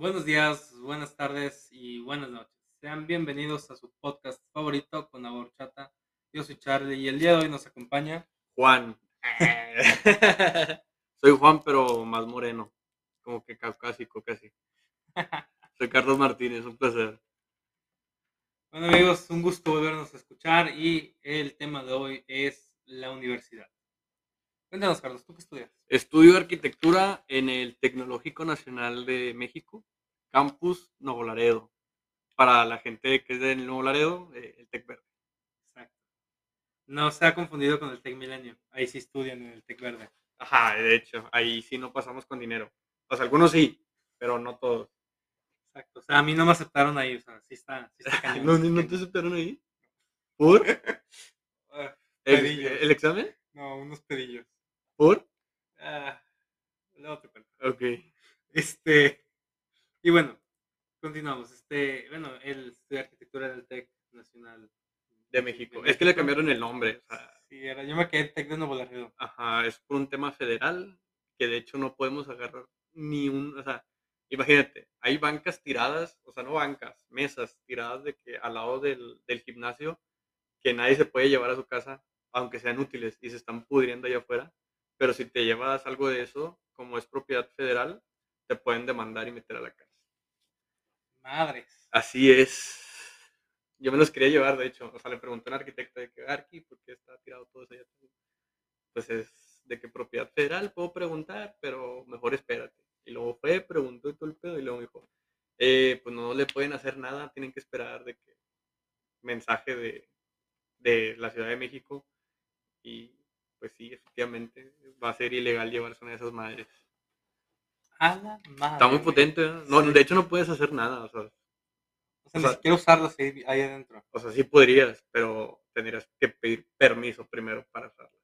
Buenos días, buenas tardes y buenas noches. Sean bienvenidos a su podcast favorito con la horchata. Yo soy Charlie y el día de hoy nos acompaña Juan. Soy Juan, pero más moreno. Como que caucásico casi. Soy Carlos Martínez, un placer. Bueno amigos, un gusto volvernos a escuchar y el tema de hoy es la universidad. Cuéntanos Carlos, ¿tú qué estudias? Estudio arquitectura en el Tecnológico Nacional de México, Campus Nuevo Laredo. Para la gente que es del Nuevo Laredo, eh, el Tec Verde. Exacto. No se ha confundido con el Tec Milenio. Ahí sí estudian en el Tec Verde. Ajá, de hecho, ahí sí no pasamos con dinero. O sea, algunos sí, pero no todos. Exacto. O sea, a mí no me aceptaron ahí. O sea, sí está, sí está cañón, ¿No, te aceptaron ahí? ¿Por? Ah, ¿El, el examen? No, unos pedillos. ¿Por? Ah, luego te cuento. Ok. Este, y bueno, continuamos. Este, bueno, él estudia arquitectura del TEC Nacional De México. Es que le cambiaron el nombre. O sea, Sí, era, yo me quedé en TEC de Nuevo Laredo. Ajá, es por un tema federal que de hecho no podemos agarrar ni un, o sea, imagínate, hay bancas tiradas, o sea, no bancas, mesas tiradas de que al lado del, del gimnasio que nadie se puede llevar a su casa, aunque sean útiles y se están pudriendo allá afuera, pero si te llevas algo de eso, como es propiedad federal, te pueden demandar y meter a la cárcel. Madres. Así es. Yo me los quería llevar, de hecho. O sea, le pregunté a un arquitecto de que, Arqui, ¿por qué está tirado todo eso allá? atrás?". Pues es de que propiedad federal, puedo preguntar, pero mejor espérate. Y luego fue, preguntó y todo el pedo, y luego me dijo, "Eh, pues no le pueden hacer nada, tienen que esperar de que mensaje de, de la Ciudad de México. Y pues sí, efectivamente, va a ser ilegal llevarse una de esas madres. A la madre. Está muy potente, ¿eh? No, Sí. de hecho no puedes hacer nada, o sea, O sea, o ni sea- siquiera usarlas ahí, ahí adentro. O sea, sí podrías, pero tendrías que pedir permiso primero para usarlas.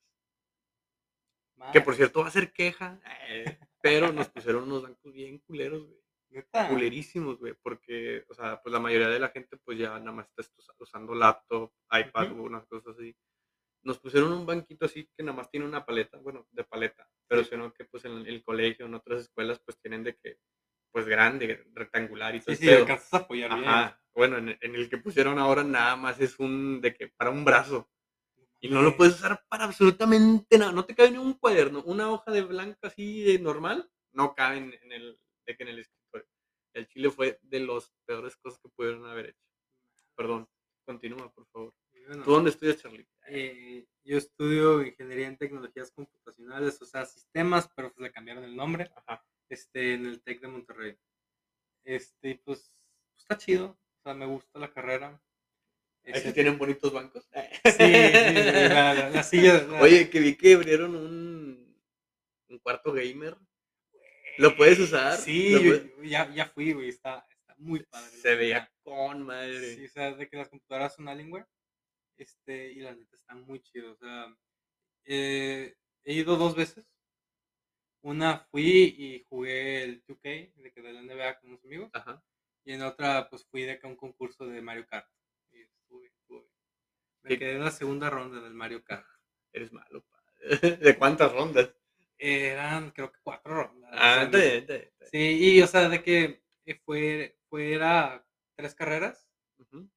Que por cierto va a ser queja, eh, pero nos pusieron unos bancos bien culeros, güey. Neta. Culerísimos, güey, porque, o sea, pues la mayoría de la gente pues ya nada más está usando laptop, iPad o unas cosas así. Nos pusieron un banquito así que nada más tiene una paleta, bueno, de paleta, pero Sí. sino que pues en el colegio, en otras escuelas pues tienen de que, pues grande, rectangular y todo Sí, el sí, pedo. alcanzas a apoyar bien. Ajá, bueno, en, en el que pusieron ahora nada más es un de que para un brazo. Y no lo puedes usar para absolutamente nada. No te cabe ni un cuaderno. Una hoja de blanco así de normal no cabe en, en el, de que en el escritorio. El chile fue de las peores cosas que pudieron haber hecho. Perdón. Continúa, por favor. Bueno, ¿Tú dónde estudias, Charlie? eh, yo estudio ingeniería en tecnologías computacionales, o sea, sistemas, pero pues le cambiaron el nombre. Ajá. este, en el TEC de Monterrey. Este, pues, pues, está chido, o sea, me gusta la carrera. Ahí Este, sí tienen bonitos bancos. sí, sí, la, la- la silla. la- Oye, que vi que abrieron un, un cuarto gamer. ¿Lo puedes usar? Sí, ¿Lo yo- puedes- ya, ya fui, güey, está, está muy padre. Se veía con madre. Sí, o sea, de que las computadoras son Alienware, este, y la neta están muy chidos, o sea, eh, he ido dos veces. Una fui y jugué el 2K de que de la NBA con unos amigos. Ajá. Y en otra, pues fui de que a un concurso de Mario Kart. Y estuve, estuve. Me ¿Qué? quedé en la segunda ronda del Mario Kart. Eres malo, padre. ¿De cuántas rondas? Eran, creo que cuatro rondas. o Ah, sea, está está está bien. Sí, y o sea, de que fue, fuera tres carreras. Ujú.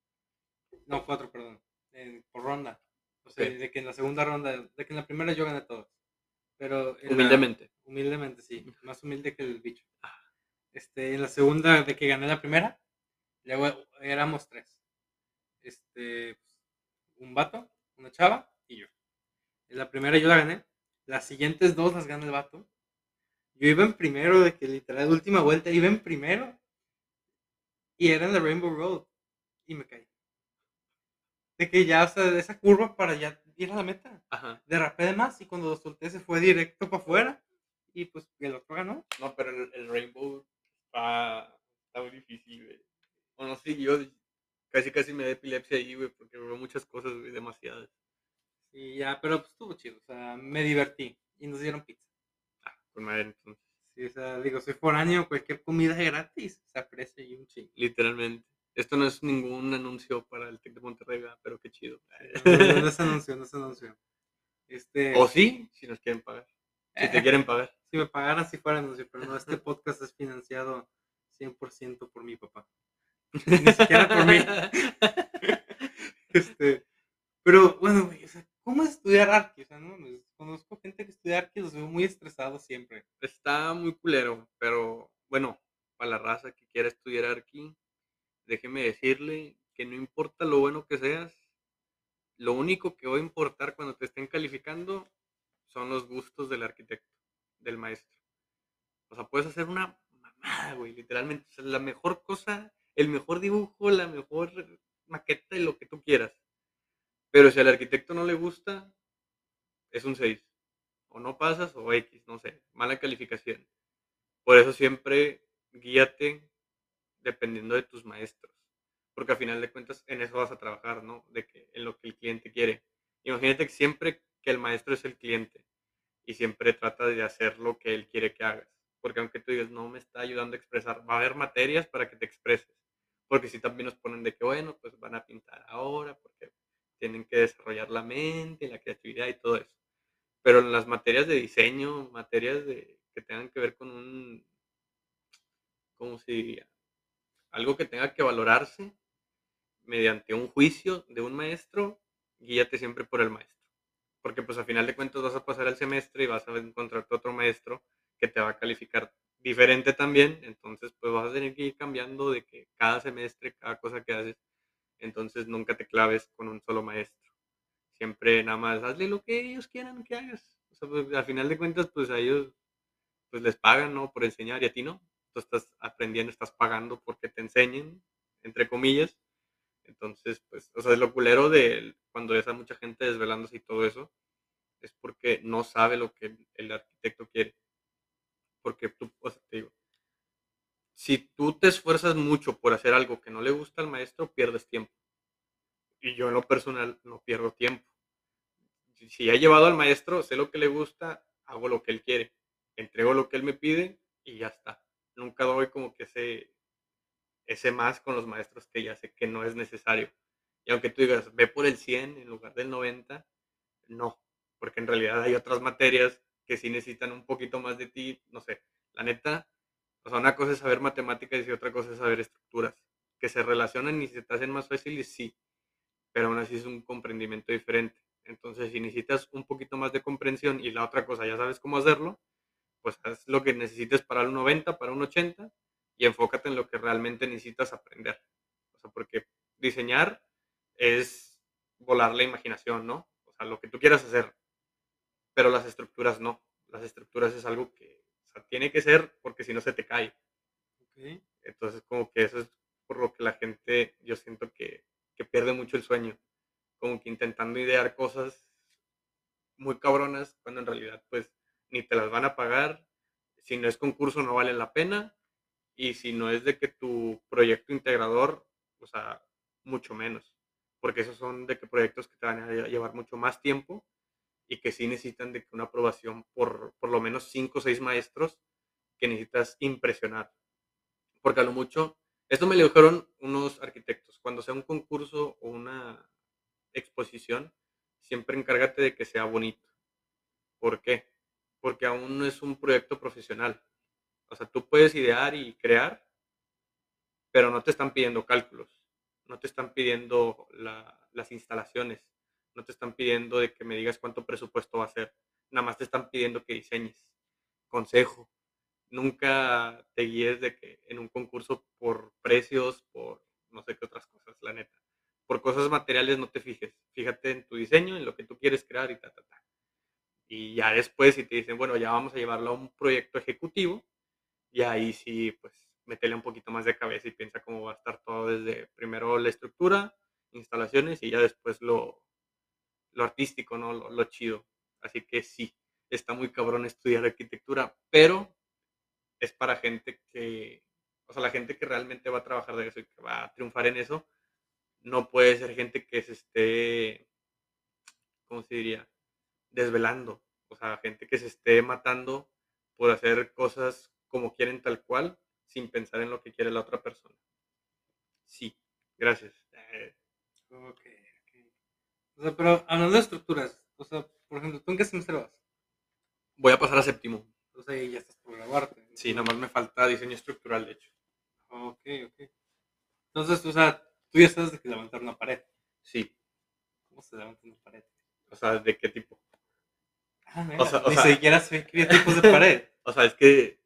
No, cuatro, perdón. Por ronda. O sea, de que en la segunda ronda, de que en la primera yo gané todas. Pero la- Humildemente. humildemente, sí. Más humilde que el bicho. Ah. Este, en la segunda, de que gané la primera, luego éramos tres. Este, un vato, una chava y yo. En la primera yo la gané. Las siguientes dos las gana el vato. Yo iba en primero, de que literal, última vuelta, iba en primero. Y era en la Rainbow Road. Y me caí. De que ya, o sea, de esa curva para ya ir a la meta. Ajá. Derrapé de más y cuando lo solté se fue directo para afuera. Y pues el otro ganó. No, pero el, el Rainbow está, está muy difícil, güey. O no sé, yo casi casi me da epilepsia ahí, güey, porque veo muchas cosas, güey, demasiadas. Y ya, pero pues estuvo chido. O sea, me divertí. Y nos dieron pizza. Con madre, entonces. Sí, o sea, digo, soy foráneo, cualquier comida gratis se aprecia y un chingo. Literalmente. Esto no es ningún anuncio para el Tec de Monterrey, pero qué chido. No, no, no se anunció, no se anunció. Este, o sí, si nos quieren pagar. Si te eh, quieren pagar. si me pagaran si fuera anuncio, pero no, este podcast es financiado 100% por mi papá. Ni siquiera por mí. este, pero bueno, güey, o sea, ¿cómo es estudiar arqui? O sea, no, mames, conozco gente que estudia arqui y los veo muy estresados siempre. Está muy culero, pero bueno, para la raza que quiera estudiar arqui, déjeme decirle que no importa lo bueno que seas, lo único que va a importar cuando te estén calificando son los gustos del arquitecto, del maestro. O sea, puedes hacer una mamada, güey, literalmente. La mejor cosa, el mejor dibujo, la mejor maqueta y lo que tú quieras. Pero si al arquitecto no le gusta, es un 6. O no pasas o X, no sé, mala calificación. Por eso siempre guíate dependiendo de tus maestros. Porque al final de cuentas en eso vas a trabajar, ¿no? De que en lo que el cliente quiere. Imagínate que siempre que el maestro es el cliente y siempre trata de hacer lo que él quiere que hagas. Porque aunque tú digas, no me está ayudando a expresar, va a haber materias para que te expreses. Porque si también nos ponen de que, bueno, pues van a pintar ahora, porque tienen que desarrollar la mente, la creatividad y todo eso. Pero en las materias de diseño, materias de, que tengan que ver con un, ¿cómo se diría? Algo que tenga que valorarse mediante un juicio de un maestro, guíate siempre por el maestro. Porque pues a final de cuentas vas a pasar el semestre y vas a encontrarte otro maestro que te va a calificar diferente también, entonces pues vas a tener que ir cambiando de que cada semestre, cada cosa que haces, entonces nunca te claves con un solo maestro. Siempre nada más hazle lo que ellos quieran que hagas. O pues, al final de cuentas, pues a ellos pues les pagan, ¿no? Por enseñar y a ti no. Estás aprendiendo, estás pagando porque te enseñen, entre comillas. Entonces, pues, o sea, es lo culero de cuando ves a mucha gente desvelándose y todo eso, es porque no sabe lo que el arquitecto quiere. Porque tú, o sea, te digo, si tú te esfuerzas mucho por hacer algo que no le gusta al maestro, pierdes tiempo. Y yo en lo personal no pierdo tiempo. Si he llevado al maestro, sé lo que le gusta, hago lo que él quiere, entrego lo que él me pide y ya está. Nunca doy como que ese, ese más con los maestros que ya sé que no es necesario. Y aunque tú digas, ve por el 100 en lugar del 90, no, porque en realidad hay otras materias que sí necesitan un poquito más de ti, no sé, la neta, o sea, una cosa es saber matemáticas y otra cosa es saber estructuras. Que se relacionan y se te hacen más fáciles, sí, pero aún así es un comprendimiento diferente. Entonces, si necesitas un poquito más de comprensión y la otra cosa ya sabes cómo hacerlo, pues haz lo que necesites para un 90, para un 80 y enfócate en lo que realmente necesitas aprender. O sea, porque diseñar es volar la imaginación, ¿no? O sea, lo que tú quieras hacer, pero las estructuras no. Las estructuras es algo que o sea, tiene que ser porque si no se te cae. Entonces, como que eso es por lo que la gente, yo siento que, que pierde mucho el sueño. Como que intentando idear cosas muy cabronas, cuando en realidad, pues, ni te las van a pagar. Si no es concurso, no vale la pena. Y si no es de que tu proyecto integrador, o sea, mucho menos. Porque esos son de que proyectos que te van a llevar mucho más tiempo y que sí necesitan de una aprobación por por lo menos cinco o seis maestros que necesitas impresionar. Porque a lo mucho, esto me lo dijeron unos arquitectos, cuando sea un concurso o una exposición, siempre encárgate de que sea bonito. ¿Por qué? Porque aún no es un proyecto profesional. O sea, tú puedes idear y crear, pero no te están pidiendo cálculos, no te están pidiendo las instalaciones, no te están pidiendo de que me digas cuánto presupuesto va a ser. Nada más te están pidiendo que diseñes. Consejo. Nunca te guíes de que en un concurso por precios, por no sé qué otras cosas, la neta. Por cosas materiales no te fijes. Fíjate en tu diseño, en lo que tú quieres crear y ta, ta, ta. Y ya después, si te dicen, bueno, ya vamos a llevarlo a un proyecto ejecutivo, y ahí sí, pues, métele un poquito más de cabeza y piensa cómo va a estar todo desde primero la estructura, instalaciones y ya después lo, lo artístico, ¿no? Lo, chido. Así que sí, está muy cabrón estudiar arquitectura, pero es para gente que, o sea, la gente que realmente va a trabajar de eso y que va a triunfar en eso, no puede ser gente que se esté, ¿cómo se diría? Desvelando. O sea, gente que se esté matando por hacer cosas como quieren tal cual, sin pensar en lo que quiere la otra persona. Sí, gracias. Eh, o sea, pero hablando de estructuras, o sea, por ejemplo, ¿tú en qué semestre vas? Voy a pasar a séptimo. O sea, ya estás por graduarte. Sí, nada más me falta diseño estructural, de hecho. Ok, ok. Entonces, o sea, tú ya sabes de que levantar una pared. Sí. ¿Cómo se levanta una pared? O sea, ¿de qué tipo? Ah, mira, sea- o ni sea- siquiera sé qué tipos de pared. O sea, es que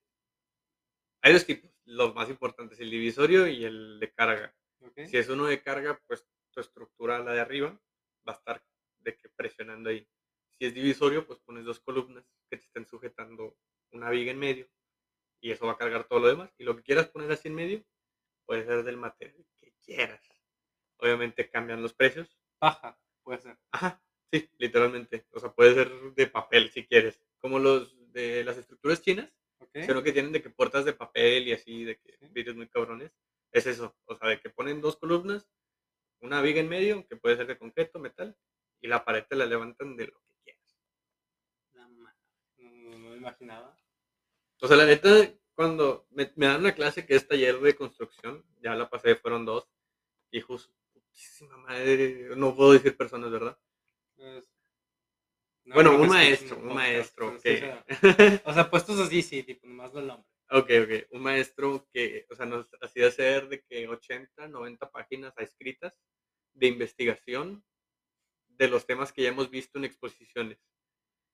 hay dos tipos, los más importantes, el divisorio y el de carga. Si es uno de carga, pues tu estructura, la de arriba, va a estar de que presionando ahí. Si es divisorio, pues pones dos columnas que te estén sujetando una viga en medio y eso va a cargar todo lo demás. Y lo que quieras poner así en medio, puede ser del material que quieras. Obviamente cambian los precios. Paja, puede ser. Ajá, sí, literalmente. O sea, puede ser de papel si quieres. Como los de las estructuras chinas, Ok. sino que tienen de que puertas de papel y así, de que vidrios muy cabrones. Es eso, o sea, de que ponen dos columnas, una viga en medio, que puede ser de concreto, metal, y la pared te la levantan de lo que quieras. La ma- No, no, no me imaginaba. O sea, la neta, cuando me, me dan una clase que es taller de construcción, ya la pasé, fueron dos, hijos, putísima madre, no puedo decir personas, ¿verdad? Pues, no bueno, un maestro, un maestro que... o sea, puestos así, sí, tipo, nomás del nombre. Ok, ok. Un maestro que, o sea, nos hacía hacer de que 80, 90 páginas escritas de investigación de los temas que ya hemos visto en exposiciones.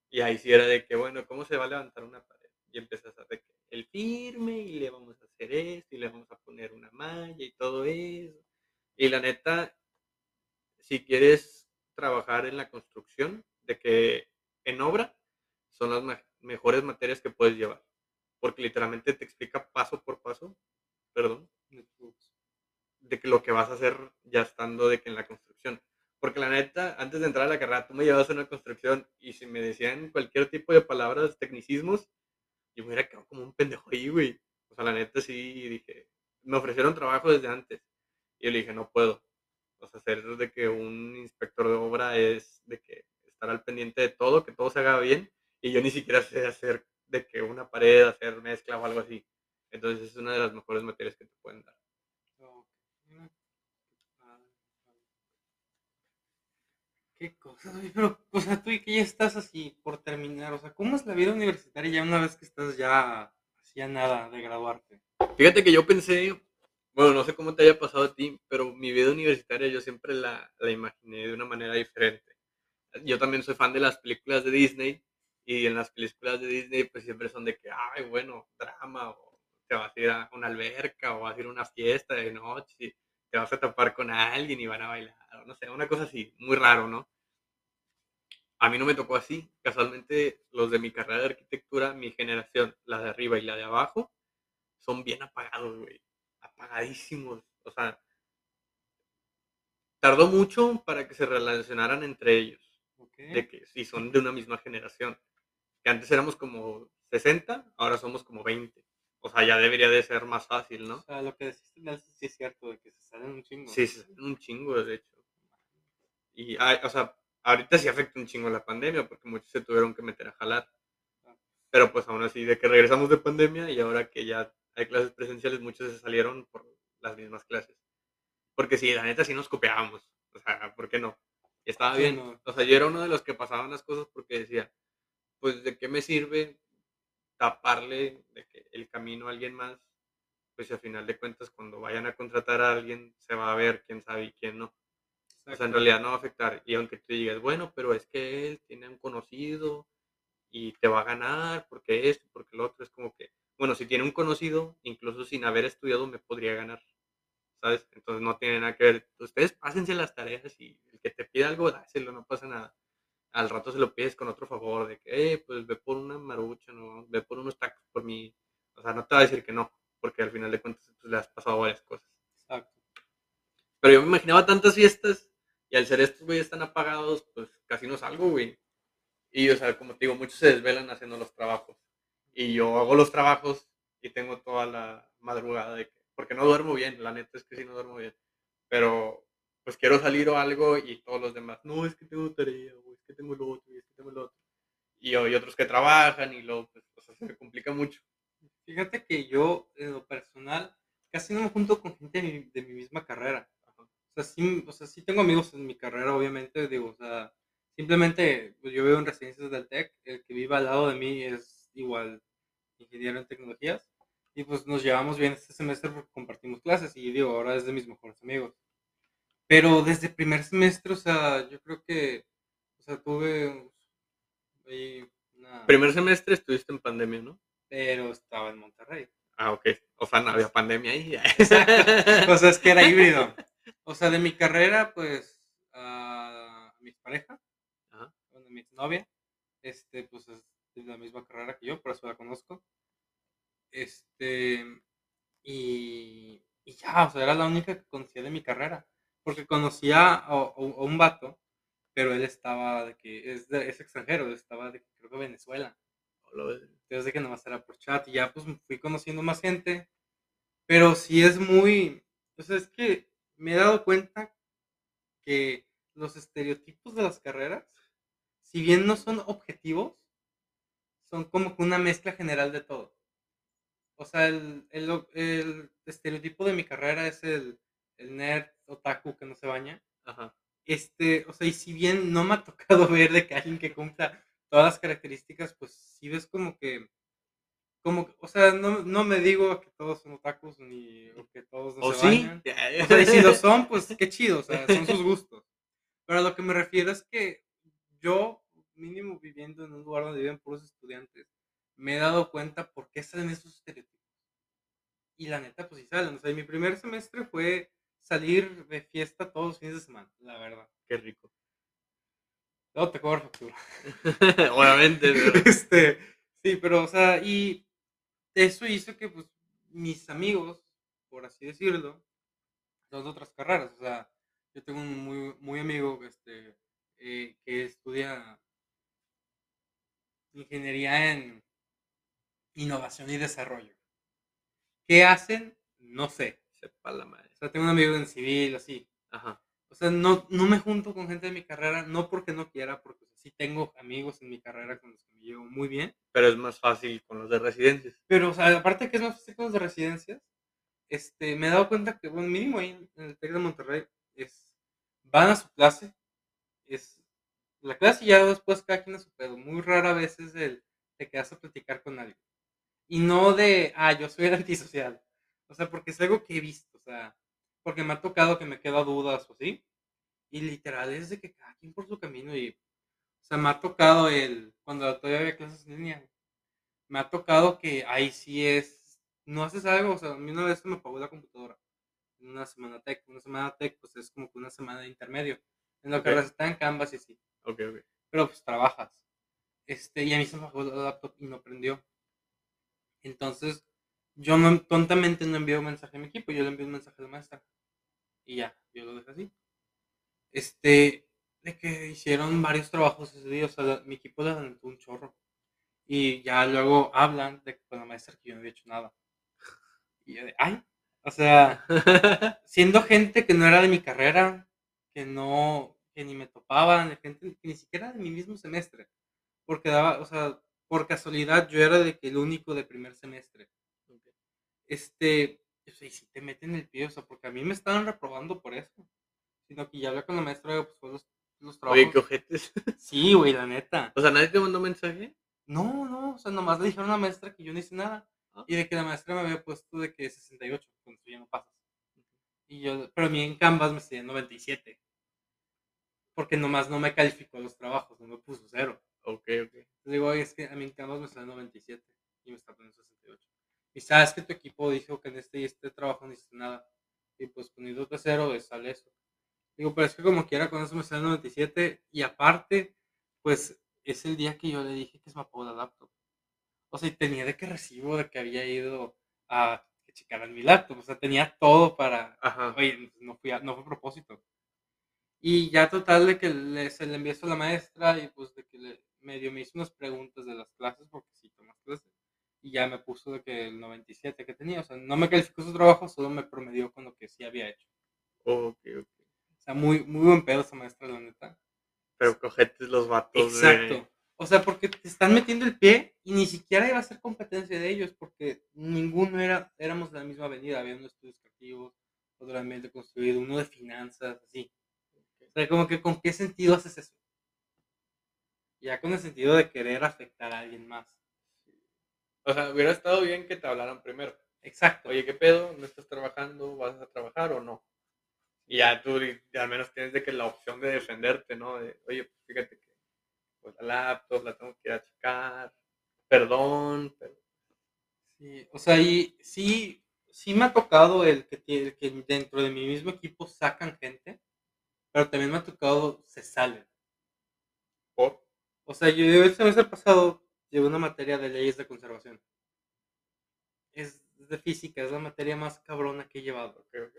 Y ahí sí era de que, bueno, ¿cómo se va a levantar una pared? Y empiezas a hacer el firme y le vamos a hacer esto y le vamos a poner una malla y todo eso. Y la neta, si quieres trabajar en la construcción, de que en obra son las me- mejores materias que puedes llevar porque literalmente te explica paso por paso, perdón, de que lo que vas a hacer ya estando de que en la construcción. Porque la neta, antes de entrar a la carrera, tú me llevas a una construcción y si me decían cualquier tipo de palabras, tecnicismos, yo me hubiera quedado como un pendejo ahí, güey. O sea, la neta sí dije, me ofrecieron trabajo desde antes. Y yo le dije, no puedo. O sea, ser de que un inspector de obra es de que estar al pendiente de todo, que todo se haga bien. Y yo ni siquiera sé hacer de que una pared, hacer mezcla o algo así. Entonces es una de las mejores materias que te pueden dar. Qué güey, pero, o sea, tú y que ya estás así por terminar, o sea, ¿cómo es la vida universitaria ya una vez que estás ya así a nada de graduarte? Fíjate que yo pensé, bueno, no sé cómo te haya pasado a ti, pero mi vida universitaria yo siempre la, la imaginé de una manera diferente. Yo también soy fan de las películas de Disney y en las películas de Disney pues siempre son de que, ay, bueno, drama o te vas a ir a una alberca o vas a ir a una fiesta de noche y te vas a tapar con alguien y van a bailar, o no sé, una cosa así, muy raro, ¿no? A mí no me tocó así. Casualmente los de mi carrera de arquitectura, mi generación, la de arriba y la de abajo, son bien apagados, güey. Apagadísimos. O sea, tardó mucho para que se relacionaran entre ellos. ¿Ok? De que si son de una misma generación. Que antes éramos como 60, ahora somos como 20. O sea, ya debería de ser más fácil, O ¿no? sea, lo que Nelson, sí es cierto, de que se salen un chingo. Sí, se salen un chingo, de hecho. Y, ay, o sea, ahorita sí afecta un chingo la pandemia porque muchos se tuvieron que meter a jalar. Pero pues aún así, de que regresamos de pandemia y ahora que ya hay clases presenciales, muchos se salieron por las mismas clases. Porque sí, la neta sí nos copiábamos. O sea, ¿por qué no? Y estaba Sí, bien. no. O sea, yo era uno de los que pasaban las cosas porque decía, pues de qué me sirve taparle de el camino a alguien más, pues si al final de cuentas cuando vayan a contratar a alguien se va a ver quién sabe y quién no. O sea, en Exacto. realidad no va a afectar. Y aunque tú digas, bueno, pero es que él tiene un conocido y te va a ganar porque esto, porque lo otro, es como que, bueno, si tiene un conocido, incluso sin haber estudiado, me podría ganar. ¿Sabes? Entonces no tiene nada que ver. Ustedes pásense las tareas y el que te pida algo, dáselo, no pasa nada. Al rato se lo pides con otro favor, de que, eh, pues ve por una marucha, ¿no? Ve por unos tacos por mí. O sea, no te va a decir que no, porque al final de cuentas pues, le has pasado varias cosas. Exacto. Pero yo me imaginaba tantas fiestas y al ser estos güeyes tan apagados, pues casi no salgo, güey. Y, o sea, como te digo, muchos se desvelan haciendo los trabajos. Y yo hago los trabajos y tengo toda la madrugada de que, porque no duermo bien, la neta es que sí no duermo bien. Pero, pues quiero salir o algo y todos los demás, no, es que tengo tarea, o es que tengo lo otro, y es que tengo lo otro. Y, y otros que trabajan y luego, pues, o sea, se me complica mucho. Fíjate que yo, en lo personal, casi no me junto con gente de mi, de mi misma carrera. Ajá. O sea, sí, o sea, sí tengo amigos en mi carrera, obviamente, digo, o sea, simplemente pues, yo vivo en residencias del TEC, el que vive al lado de mí es igual ingeniero en tecnologías, Y pues nos llevamos bien este semestre porque compartimos clases y digo, ahora es de mis mejores amigos. Pero desde primer semestre, o sea, yo creo que, o sea, tuve ahí una... Primer semestre estuviste en pandemia, ¿no? Pero estaba en Monterrey. Ah, ok. O sea, no había pandemia ahí. O sea, es que era híbrido. O sea, de mi carrera, pues, a mi pareja, Ajá. bueno, mi novia, este, pues es de la misma carrera que yo, por eso la conozco. Este, y, y ya, o sea, era la única que conocía de mi carrera. Porque conocía a, a un a un vato, pero él estaba de que es, de- es extranjero, estaba de creo que Venezuela. Entonces de que nomás era por chat y ya pues fui conociendo más gente. Pero sí es muy, o sea, es que me he dado cuenta que los estereotipos de las carreras, si bien no son objetivos, son como que una mezcla general de todo. O sea, el, el, el estereotipo de mi carrera es el, el nerd otaku que no se baña. Ajá. Este, o sea, y si bien no me ha tocado ver de que alguien que cumpla todas las características, pues sí ves como que, como, o sea, no, no me digo que todos son otakus ni o que todos no ¿O se sí? bañan. O sea, y si lo son, pues qué chido, o sea, son sus gustos. Pero a lo que me refiero es que yo, mínimo viviendo en un lugar donde viven puros estudiantes, me he dado cuenta por qué salen esos estereotipos. Y la neta, pues sí salen. O sea, mi primer semestre fue salir de fiesta todos los fines de semana, la verdad. Qué rico. Luego te cobro factura. Obviamente, pero- este, sí, pero, o sea, y eso hizo que, pues, mis amigos, por así decirlo, son de otras carreras. O sea, yo tengo un muy, muy amigo este, eh, que estudia ingeniería en innovación y desarrollo. ¿Qué hacen? No sé. Sepa la madre. O sea, tengo un amigo en civil, así. Ajá. O sea, no, no me junto con gente de mi carrera, no porque no quiera, porque sí tengo amigos en mi carrera con los que me llevo muy bien. Pero es más fácil con los de residencias. Pero, o sea, aparte que es más fácil con los de residencias, este, me he dado cuenta que, bueno, mínimo ahí en el TEC de Monterrey, es, van a su clase, es la clase y ya después cada quien a su pedo. Muy rara vez es el te quedas a platicar con alguien. Y no de, ah, yo soy el antisocial. O sea, porque es algo que he visto, o sea, porque me ha tocado que me quedo a dudas o así. Y literal es de que cada quien por su camino y, o sea, me ha tocado el, cuando todavía había clases en línea, me ha tocado que ahí sí es, no haces algo, o sea, a mí una vez se me apagó la computadora, en una semana tech, una semana tech, pues es como que una semana de intermedio, en lo que Ok. recetan Canvas y así, Ok, ok. pero pues trabajas, este, y a mí se me apagó la laptop y no prendió, entonces, yo no, tontamente no envío un mensaje a mi equipo, yo le envío un mensaje a la maestra, y ya, yo lo dejé así, este, de que hicieron varios trabajos ese día, o sea, la- mi equipo le aventó un chorro. Y ya luego hablan de que con la maestra que yo no había hecho nada. Y yo de, ay, o sea, siendo gente que no era de mi carrera, que no, que ni me topaban, de gente que ni siquiera era de mi mismo semestre. Porque daba, o sea, por casualidad yo era de que el único de primer semestre. Este, o sea, y si te meten el pie, o sea, porque a mí me estaban reprobando por eso. Sino que ya hablé con la maestra, pues fue los, los trabajos. Oye, qué ojetes. Sí, güey, la neta. O sea, nadie te mandó mensaje. No, no, o sea, nomás le dijeron a la maestra que yo no hice nada. Ah. Y de que la maestra me había puesto de que 68, cuando tú ya no pasas. Y yo, pero a mí en Canvas me salía 97. Porque nomás no me calificó los trabajos, no me puso cero. Ok, ok. Le digo, oye, es que a mí en Canvas me sale 97 y me está poniendo 68. Y sabes que tu equipo dijo que en este y este trabajo no hiciste nada. Y pues poniéndote cero, le sale eso. Digo, pero es que como quiera, con eso me sale 97. Y aparte, pues es el día que yo le dije que se me apagó la laptop. O sea, y tenía de que recibo de que había ido a que checaran mi laptop. O sea, tenía todo para. Ajá. Oye, no, fui a- no fue a propósito. Y ya total de que le, se le envié eso a la maestra y pues de que le, medio me hizo unas preguntas de las clases porque sí tomas clases. Y ya me puso de que el 97 que tenía. O sea, no me calificó su trabajo, solo me promedió con lo que sí había hecho. Ok, ok. O sea, muy, muy buen pedo esa maestra, la neta. Pero cojetes los vatos. de- Exacto. O sea, porque te están metiendo el pie y ni siquiera iba a ser competencia de ellos, porque ninguno era, éramos de la misma avenida, había uno de estudios creativos, otro de ambiente construido, uno de finanzas, así. O sea, como que con qué sentido haces eso. Ya con el sentido de querer afectar a alguien más. O sea, hubiera estado bien que te hablaran primero. Exacto. Oye, ¿qué pedo? ¿No estás trabajando? ¿Vas a trabajar o no? Y ya tú al menos tienes de que la opción de defenderte, ¿no? De, oye, pues fíjate que pues, la laptop la tengo que ir a checar. Perdón, pero Sí, o sea, y sí, sí me ha tocado el que, tie- que dentro de mi mismo equipo sacan gente, pero también me ha tocado se salen. por O sea, yo el semestre pasado llevé una materia de leyes de conservación. Es de física, es la materia más cabrona que he llevado. ok, ok.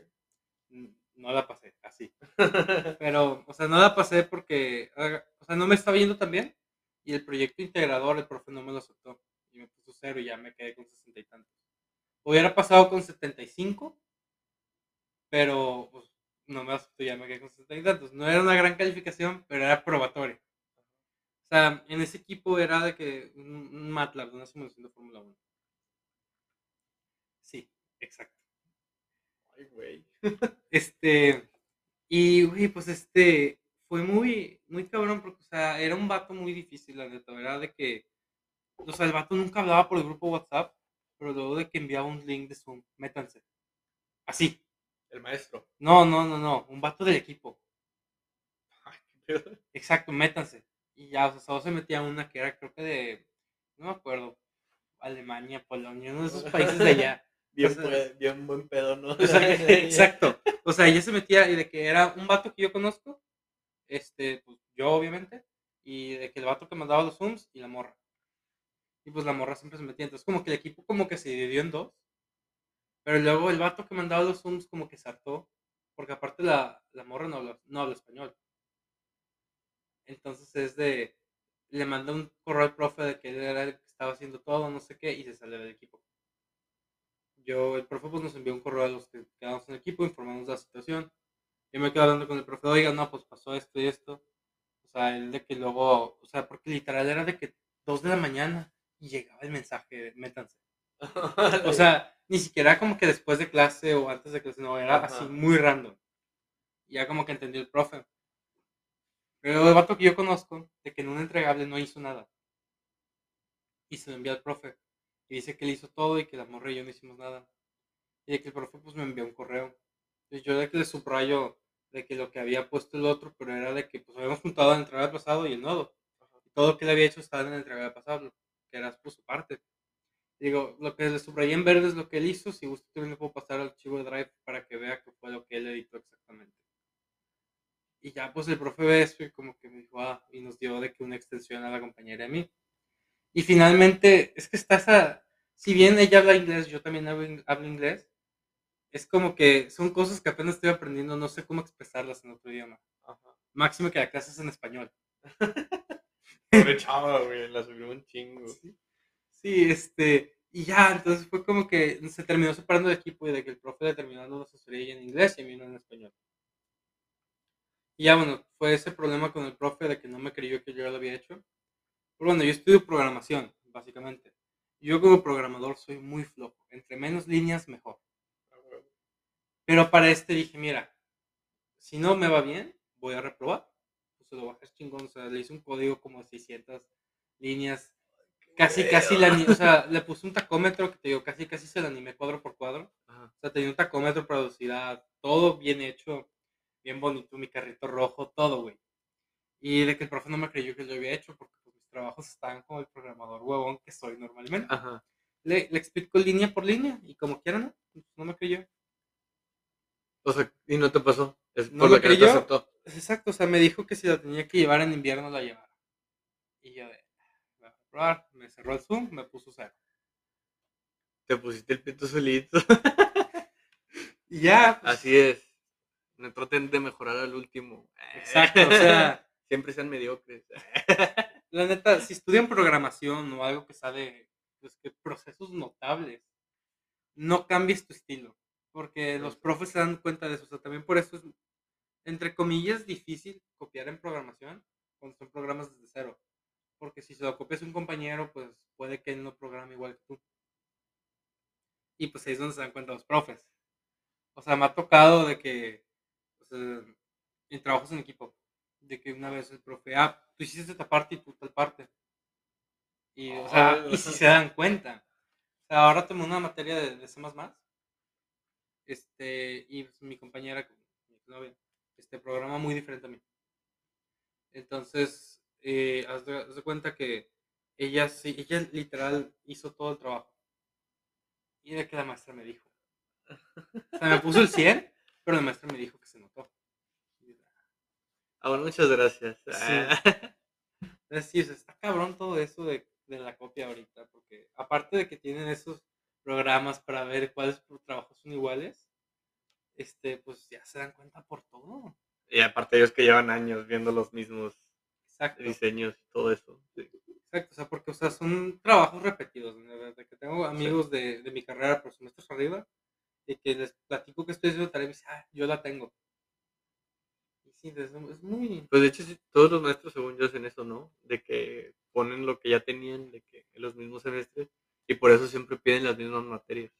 N- No la pasé, así. Pero, o sea, no la pasé porque, ah, o sea, no me estaba yendo tan bien. Y el proyecto integrador, el profe no me lo aceptó. Y me puso cero y ya me quedé con sesenta y tantos. Hubiera pasado con 75, pero pues, no me aceptó, ya me quedé con sesenta y tantos. No era una gran calificación, pero era probatoria. O sea, en ese equipo era de que un, un MATLAB, una simulación de Fórmula 1. Sí, exacto. Ay, güey. Este, y, güey, pues este, fue muy, muy cabrón porque, o sea, era un vato muy difícil, la neta, ¿verdad? De que, o sea, el vato nunca hablaba por el grupo WhatsApp, pero luego de que enviaba un link de Zoom, métanse. Así. El maestro. No, no, no, no, un vato del equipo. Exacto, métanse. Y ya, o sea, solo se metía una que era, creo que de, no me acuerdo, Alemania, Polonia, uno de esos países de allá. Bien, bien buen pedo, ¿no? O sea, exacto. O sea, ella se metía y de que era un vato que yo conozco, este, pues yo obviamente, y de que el vato que mandaba los zooms y la morra. Y pues la morra siempre se metía. Entonces como que el equipo como que se dividió en dos. Pero luego el vato que mandaba los zooms como que se hartó, porque aparte la, la morra no habla, no habla español. Entonces es de, le manda un correo al profe de que él era el que estaba haciendo todo, no sé qué, y se sale del equipo yo, el profe pues nos envió un correo a los que quedamos en el equipo, informándonos de la situación. Yo me quedo hablando con el profe, oiga, no, pues pasó esto y esto. O sea, él de que luego, o sea, porque literal era de que dos de la mañana y llegaba el mensaje, métanse. O sea, ni siquiera como que después de clase o antes de clase, no, era Ajá. así muy random. Ya como que entendió el profe. Pero el vato que yo conozco, de que en un entregable no hizo nada. Y se lo envió al profe. Y dice que él hizo todo y que la morra y yo no hicimos nada. Y de que el profe pues me envió un correo. Entonces yo de que le subrayo de que lo que había puesto el otro, pero era de que pues habíamos juntado el entregable pasado y el nodo. Todo lo que él había hecho estaba en el entregable pasado, que era pues su parte. Y digo, lo que le subrayé en verde es lo que él hizo. Si gusta también le puedo pasar al archivo de Drive para que vea que fue lo que él editó exactamente. Y ya pues el profe ve eso y como que me dijo, ah, y nos dio de que una extensión a la compañera de mí. Y finalmente, es que está esa, si bien ella habla inglés, yo también hablo inglés, es como que son cosas que apenas estoy aprendiendo, no sé cómo expresarlas en otro idioma. Ajá. Máximo que la clase es en español. Pobre chava, güey, la subió un chingo. Sí, sí, este, y ya, entonces fue como que se terminó separando de equipo y de que el profe le terminó dando la asesoría en inglés y a mí no en español. Y ya, bueno, fue ese problema con el profe de que no me creyó que yo lo había hecho. Pero bueno, yo estudio programación, básicamente. Yo como programador soy muy flojo. Entre menos líneas, mejor. Pero para este dije, mira, si no me va bien, voy a reprobar. Pues se lo bajé chingón. O sea, le hice un código como 600 líneas. Casi, casi la, o sea, le puse un tacómetro que te digo, casi, casi se lo animé cuadro por cuadro. Ajá. O sea, tenía un tacómetro para velocidad, todo bien hecho, bien bonito, mi carrito rojo, todo, güey. Y de que el profe no me creyó que lo había hecho porque pues, mis trabajos estaban como el programador huevón que soy normalmente. Ajá. Le, le explico línea por línea y como quiera, ¿no? Pues, no me creyó. O sea, y no te pasó. Es No por me lo que no te creyó. aceptó. Exacto, o sea, me dijo que si la tenía que llevar en invierno la llevara. Y yo de, me cerró el Zoom, me puso cero. Te pusiste el pito solito. Y ya, pues, Así es. No traten de mejorar al último. exacto, o sea, Siempre sean mediocres. la neta, si estudian programación o algo que sale, pues que procesos notables, no cambies tu estilo, porque los profes se dan cuenta de eso, o sea, también por eso es, entre comillas, difícil copiar en programación cuando son programas desde cero, porque si se lo copias a un compañero, pues puede que él no programe igual que tú. Y pues ahí es donde se dan cuenta los profes. O sea, me ha tocado de que, sea, en trabajos en equipo, de que una vez el profe, ah, tú hiciste esta parte y tú tal parte. Y, o sea, y si se dan cuenta. O sea, ahora tomé una materia de, de C++. Este, y pues, mi compañera, mi novia, este, programa muy diferente a mí. Entonces, eh, haz, de, haz de cuenta que ella sí, ella literal hizo todo el trabajo. Y de que la maestra me dijo. O sea, me puso el 100, pero la maestra me dijo que se notó. Y, Ah, muchas gracias. Sí. Ah, Entonces, sí, o sea, está cabrón todo eso de, de la copia ahorita, porque aparte de que tienen esos programas para ver cuáles trabajos son iguales, este, pues ya se dan cuenta por todo. Y aparte ellos que llevan años viendo los mismos Exacto. diseños y todo eso. sí. Exacto, o sea, porque, o sea, son trabajos repetidos. Desde que tengo amigos de, de mi carrera por semestres arriba, y que les platico que estoy haciendo tarea y me dicen, ah, yo la tengo. Y sí, es, es muy... Pues de hecho, sí, todos los maestros, según yo, hacen eso, ¿no? De que ponen lo que ya tenían, de que en los mismos semestres, y por eso siempre piden las mismas materias.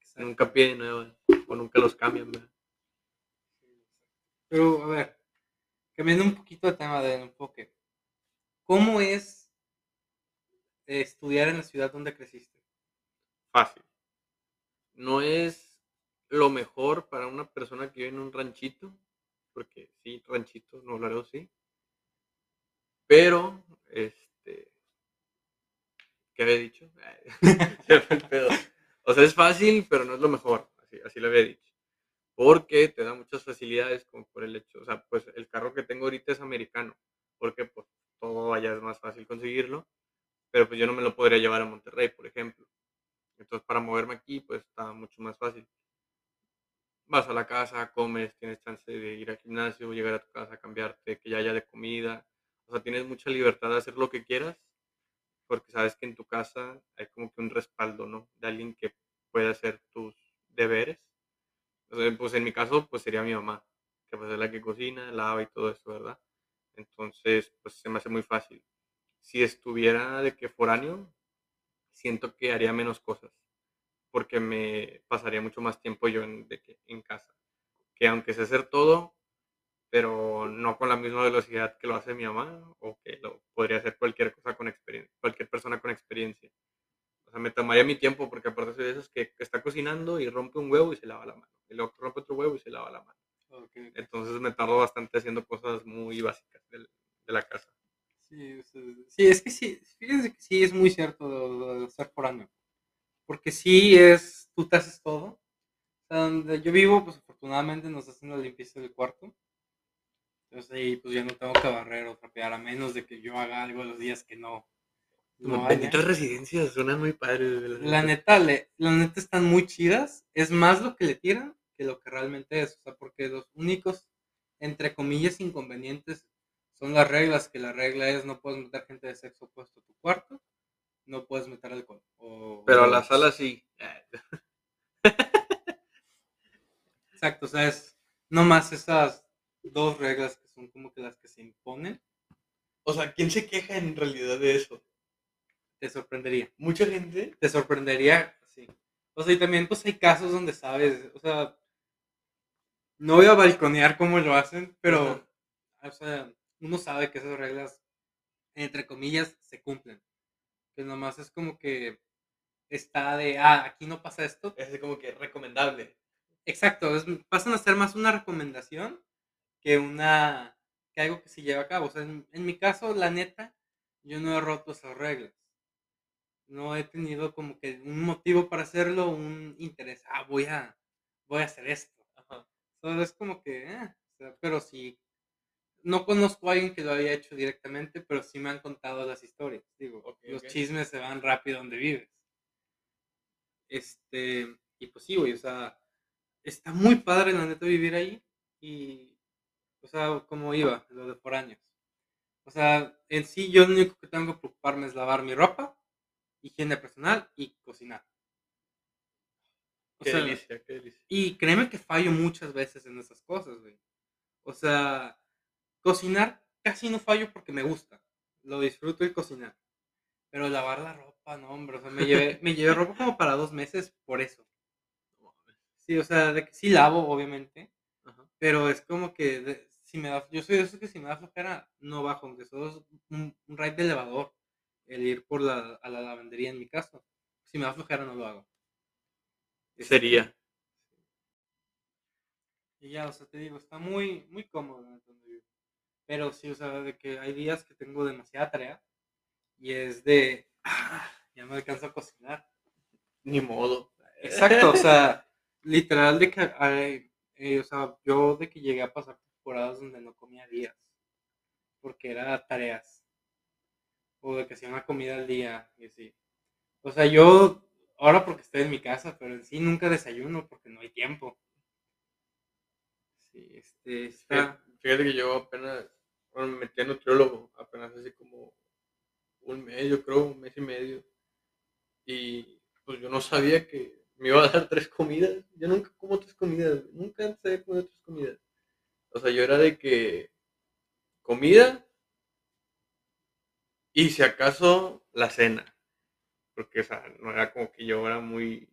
exacto. Nunca piden nuevas, o nunca los cambian, ¿verdad? Pero, a ver, cambiando un poquito de tema de enfoque, ¿cómo es estudiar en la ciudad donde creciste? Fácil. No es lo mejor para una persona que vive en un ranchito, porque sí, ranchito, no hablaré sí. Pero, este. ¿Qué había dicho? El. O sea, es fácil, pero no es lo mejor. Así, así lo había dicho. Porque te da muchas facilidades, como por el hecho. O sea, pues el carro que tengo ahorita es americano. Porque, pues, todo allá es más fácil conseguirlo. Pero, pues, yo no me lo podría llevar a Monterrey, por ejemplo. Entonces, para moverme aquí, pues, está mucho más fácil. Vas a la casa, comes, tienes chance de ir al gimnasio, llegar a tu casa, cambiarte, que ya haya de comida. O sea, tienes mucha libertad de hacer lo que quieras, porque sabes que en tu casa hay como que un respaldo, ¿no? De alguien que puede hacer tus deberes. O sea, pues en mi caso, pues sería mi mamá, que pues es la que cocina, lava y todo eso, ¿verdad? Entonces, pues se me hace muy fácil. Si estuviera de que foráneo, siento que haría menos cosas, porque me pasaría mucho más tiempo yo en, de que, en casa. Que aunque sé hacer todo, pero no con la misma velocidad que lo hace mi mamá, o que lo podría hacer cualquier cosa con experiencia, cualquier persona con experiencia. O sea, me tomaría mi tiempo, porque aparte soy de esos que, está cocinando y rompe un huevo y se lava la mano. Y luego rompe otro huevo y se lava la mano. Entonces me tardo bastante haciendo cosas muy básicas de, la casa. Sí, o sea, sí, es que sí, fíjense que sí es muy cierto lo, lo de ser foráneo. Porque sí es, tú te haces todo. O sea, donde yo vivo, pues afortunadamente nos hacen la limpieza del cuarto. Entonces ahí pues ya no tengo que barrer o trapear, a menos de que yo haga algo los días que no. no. Benditas residencias, suenan muy padres. La neta, le, la neta están muy chidas. Es más lo que le tiran que lo que realmente es. O sea, porque los únicos, entre comillas, inconvenientes son las reglas, que la regla es no puedes meter gente de sexo opuesto a tu cuarto, no puedes meter alcohol. O, Pero a la sala sí. Exacto, o sea, es nomás esas dos reglas que son como que las que se imponen, O sea, ¿quién se queja en realidad de eso? te sorprendería. Mucha gente. te sorprendería, sí. O sea, y también pues hay casos donde sabes, o sea, no voy a balconear cómo lo hacen, pero, o sea, uno sabe que esas reglas, entre comillas, se cumplen. Que nomás es como que está de, ah, aquí no pasa esto. Es como que recomendable. Exacto, es- pasan a ser más una recomendación que una, que algo que se lleva a cabo. O sea, en, en mi caso, la neta, yo no he roto esas reglas. No he tenido como que un motivo para hacerlo, un interés. Ah, voy a, voy a hacer esto. Solo es como que, eh, o sea, pero sí, no conozco a alguien que lo haya hecho directamente, pero sí me han contado las historias. Digo, los chismes se van rápido donde vives. Este, y pues sí, güey, o sea, está muy padre la neta vivir ahí y, o sea, como iba, lo de foráneos. O sea, en sí yo lo único que tengo que preocuparme es lavar mi ropa, higiene personal y cocinar. Qué sea, delicia, qué delicia. y créeme que fallo muchas veces en esas cosas, güey. O sea, cocinar casi no fallo porque me gusta. Lo disfruto el cocinar. Pero lavar la ropa, no, hombre. O sea, me llevé, me llevé ropa como para dos meses por eso. Sí, o sea, de que sí lavo, obviamente. Ajá. Pero es como que de- si me da, yo soy de esos que si me da flojera, no bajo, aunque solo es un, un ride de elevador, el ir por la, a la lavandería en mi caso. Si me da flojera, no lo hago. Sería. Y ya, o sea, te digo, está muy, muy cómodo donde vivo. Pero sí, o sea, de que hay días que tengo demasiada tarea y es de, ah, ya no alcanzo a cocinar. Ni modo. Exacto, o sea, literal de que, eh, o sea, yo de que llegué a pasar temporadas donde no comía días, porque era tareas, o de que hacía una comida al día, y así. O sea, yo, ahora porque estoy en mi casa, pero en sí nunca desayuno porque no hay tiempo. Sí, este, está... Fíjate que yo apenas, bueno, me metí a nutriólogo, apenas hace como un mes, yo creo, un mes y medio. Y pues yo no sabía que me iba a dar tres comidas. Yo nunca como tres comidas, nunca antes había comido tres comidas. O sea, yo era de que comida y si acaso la cena. Porque, o sea, no era como que yo era muy...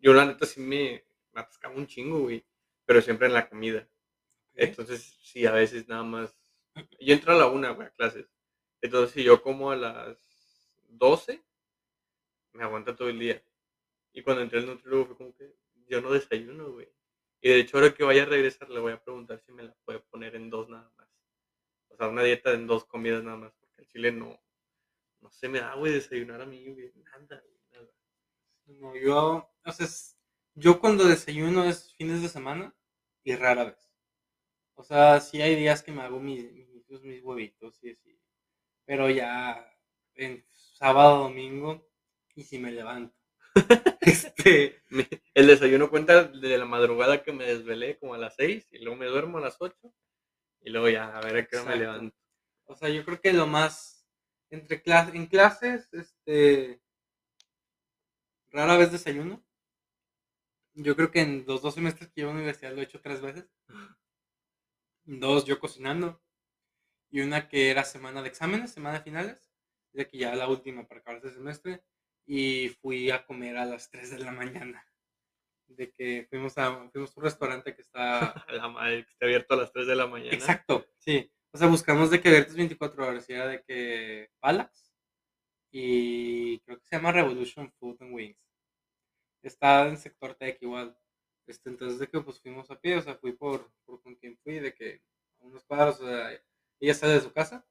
Yo la neta sí me, me atascaba un chingo, güey. Pero siempre en la comida. Entonces, sí, a veces nada más... Yo entro a la una, güey, a clases. Entonces, si yo como a las 12, me aguanta todo el día. Y cuando entré al nutriólogo fue como que yo no desayuno, güey. Y de hecho, ahora que vaya a regresar, le voy a preguntar si me la puede poner en dos nada más. O sea, una dieta en dos comidas nada más. Porque el chile no, no se me da, güey, desayunar a mí, güey. Nada, güey, nada. No, yo, o sea, yo cuando desayuno es fines de semana y rara vez. O sea, sí hay días que me hago mis, mis, mis huevitos y así. Pero ya en sábado, domingo, y si me levanto. este, El desayuno cuenta de la madrugada que me desvelé como a las 6 y luego me duermo a las 8 y luego ya a ver a qué hora me levanto. o sea, yo creo que lo más, entre clases, en clases, este, rara vez desayuno. Yo creo que en los dos semestres que llevo en la universidad lo he hecho tres veces. Dos yo cocinando. Y una que era semana de exámenes, semana de finales. De que ya la última para acabar este semestre. Y fui a comer a las 3 de la mañana. De que fuimos a, fuimos a un restaurante que está A la madre que esté abierto a las 3 de la mañana. Exacto, sí. O sea, buscamos de que abiertos 24 horas. Y era de que Palax. Y creo que se llama Revolution Food and Wings. Está en sector tech igual. Este, entonces de que pues fuimos a pie, o sea, fui por, por con quien fui, de que unos cuadros, o sea, ella sale de su casa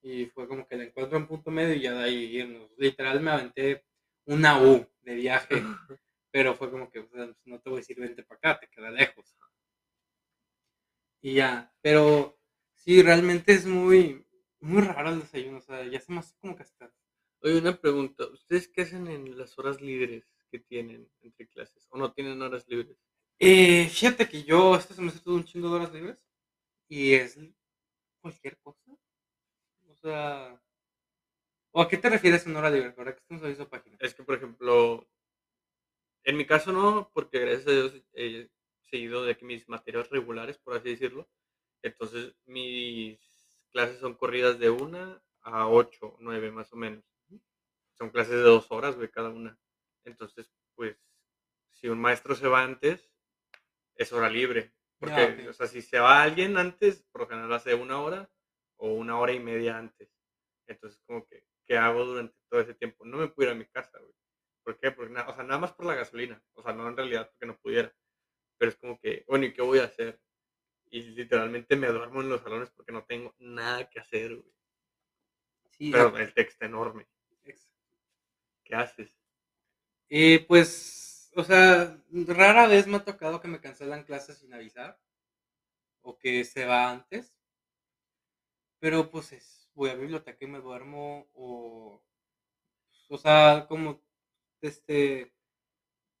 y fue como que la encuentro en punto medio y ya de ahí irnos. Literal me aventé una U de viaje, pero fue como que, o sea, no te voy a decir vente para acá, te queda lejos. Y ya, pero sí, realmente es muy, muy raro el desayuno, o sea, ya se me hace como hasta Oye, una pregunta. ¿Ustedes qué hacen en las horas libres que tienen entre clases? ¿O no tienen horas libres? Eh, fíjate que yo este semestre tuve un chingo de horas libres y es cualquier cosa. O sea, ¿o a qué te refieres en hora libre? Ahora que estamos en esa página. Es que, por ejemplo, en mi caso no, porque gracias a Dios he seguido de que mis materias regulares, por así decirlo. Entonces, mis clases son corridas de una a ocho, nueve más o menos. Son clases de dos horas, güey, cada una. Entonces, pues, si un maestro se va antes, es hora libre. Porque, Ya, ok. o sea, si se va alguien antes, por lo general hace una hora o una hora y media antes. Entonces, como que, ¿qué hago durante todo ese tiempo? No me puedo ir a mi casa, güey. ¿Por qué? Porque, o sea, nada más por la gasolina. O sea, no en realidad porque no pudiera. Pero es como que, bueno, ¿y qué voy a hacer? Y literalmente me duermo en los salones porque no tengo nada que hacer, güey. Sí, Pero el texto enorme. ¿Qué haces? eh, pues, o sea, rara vez me ha tocado que me cancelan clases sin avisar o que se va antes. Pero pues es, voy a biblioteca y me duermo o, o sea, como, este,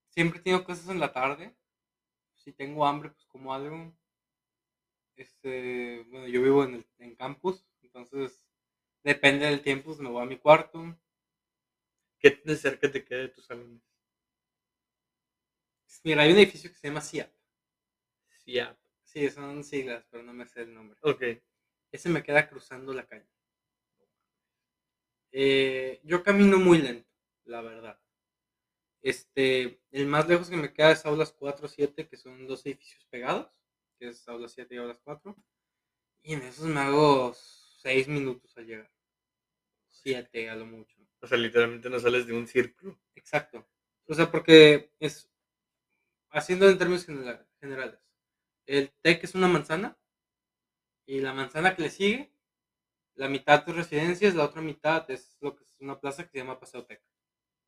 siempre tengo cosas en la tarde. Si tengo hambre, pues como algo. Este, bueno, yo vivo en el en campus, entonces depende del tiempo, pues, me voy a mi cuarto. ¿Qué tan cerca te queda de tus salones? Mira, hay un edificio que se llama CIAP. Sí, ya. Sí, son siglas, pero no me sé el nombre. Ok. Ese me queda cruzando la calle. Eh, yo camino muy lento, la verdad. Este, el más lejos que me queda es Aulas 4 o 7, que son dos edificios pegados, que es Aulas 7 y Aulas 4. Y en esos me hago 6 minutos al llegar. 7 a lo mucho. O sea, literalmente no sales de un círculo. Exacto. O sea, porque es, haciendo en términos general- generales, el TEC es una manzana y la manzana que le sigue, la mitad es residencias, la otra mitad es lo que es una plaza que se llama Paseo TEC.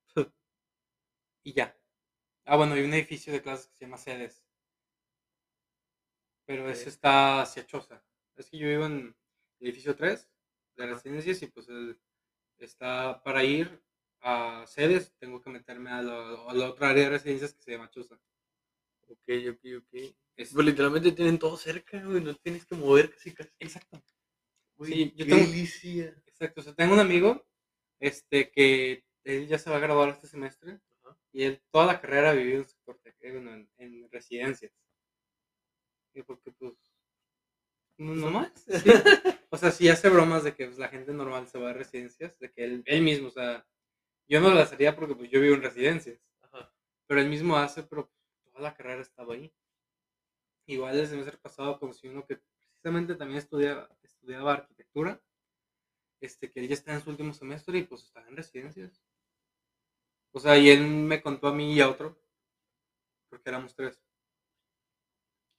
y ya. Ah, bueno, hay un edificio de clases que se llama Sedes. Pero ese está hacia Choza. Es que yo vivo en el edificio 3 de residencias y pues el- está para ir a Sedes, tengo que meterme a la, a la otra área de residencias que se llama Choza. Ok, ok, ok. Es- Pues literalmente tienen todo cerca, güey. No tienes que mover casi casi. Exacto. Sí, yo qué tengo- delicia. Exacto. O sea, tengo un amigo este, que él ya se va a graduar este semestre y él toda la carrera en, tec- eh, bueno, en, en residencias. Y porque, pues, no, más. sí. O sea, sí hace bromas de que pues, la gente normal se va a residencias, de que él, él mismo, o sea, yo no las haría porque pues yo vivo en residencias, Ajá. pero él mismo hace, pero toda la carrera estaba ahí. Igual el semestre pasado conocí uno que precisamente también estudiaba, estudiaba arquitectura, este, que él ya está en su último semestre y pues está en residencias. O sea, y él me contó a mí y a otro, porque éramos tres,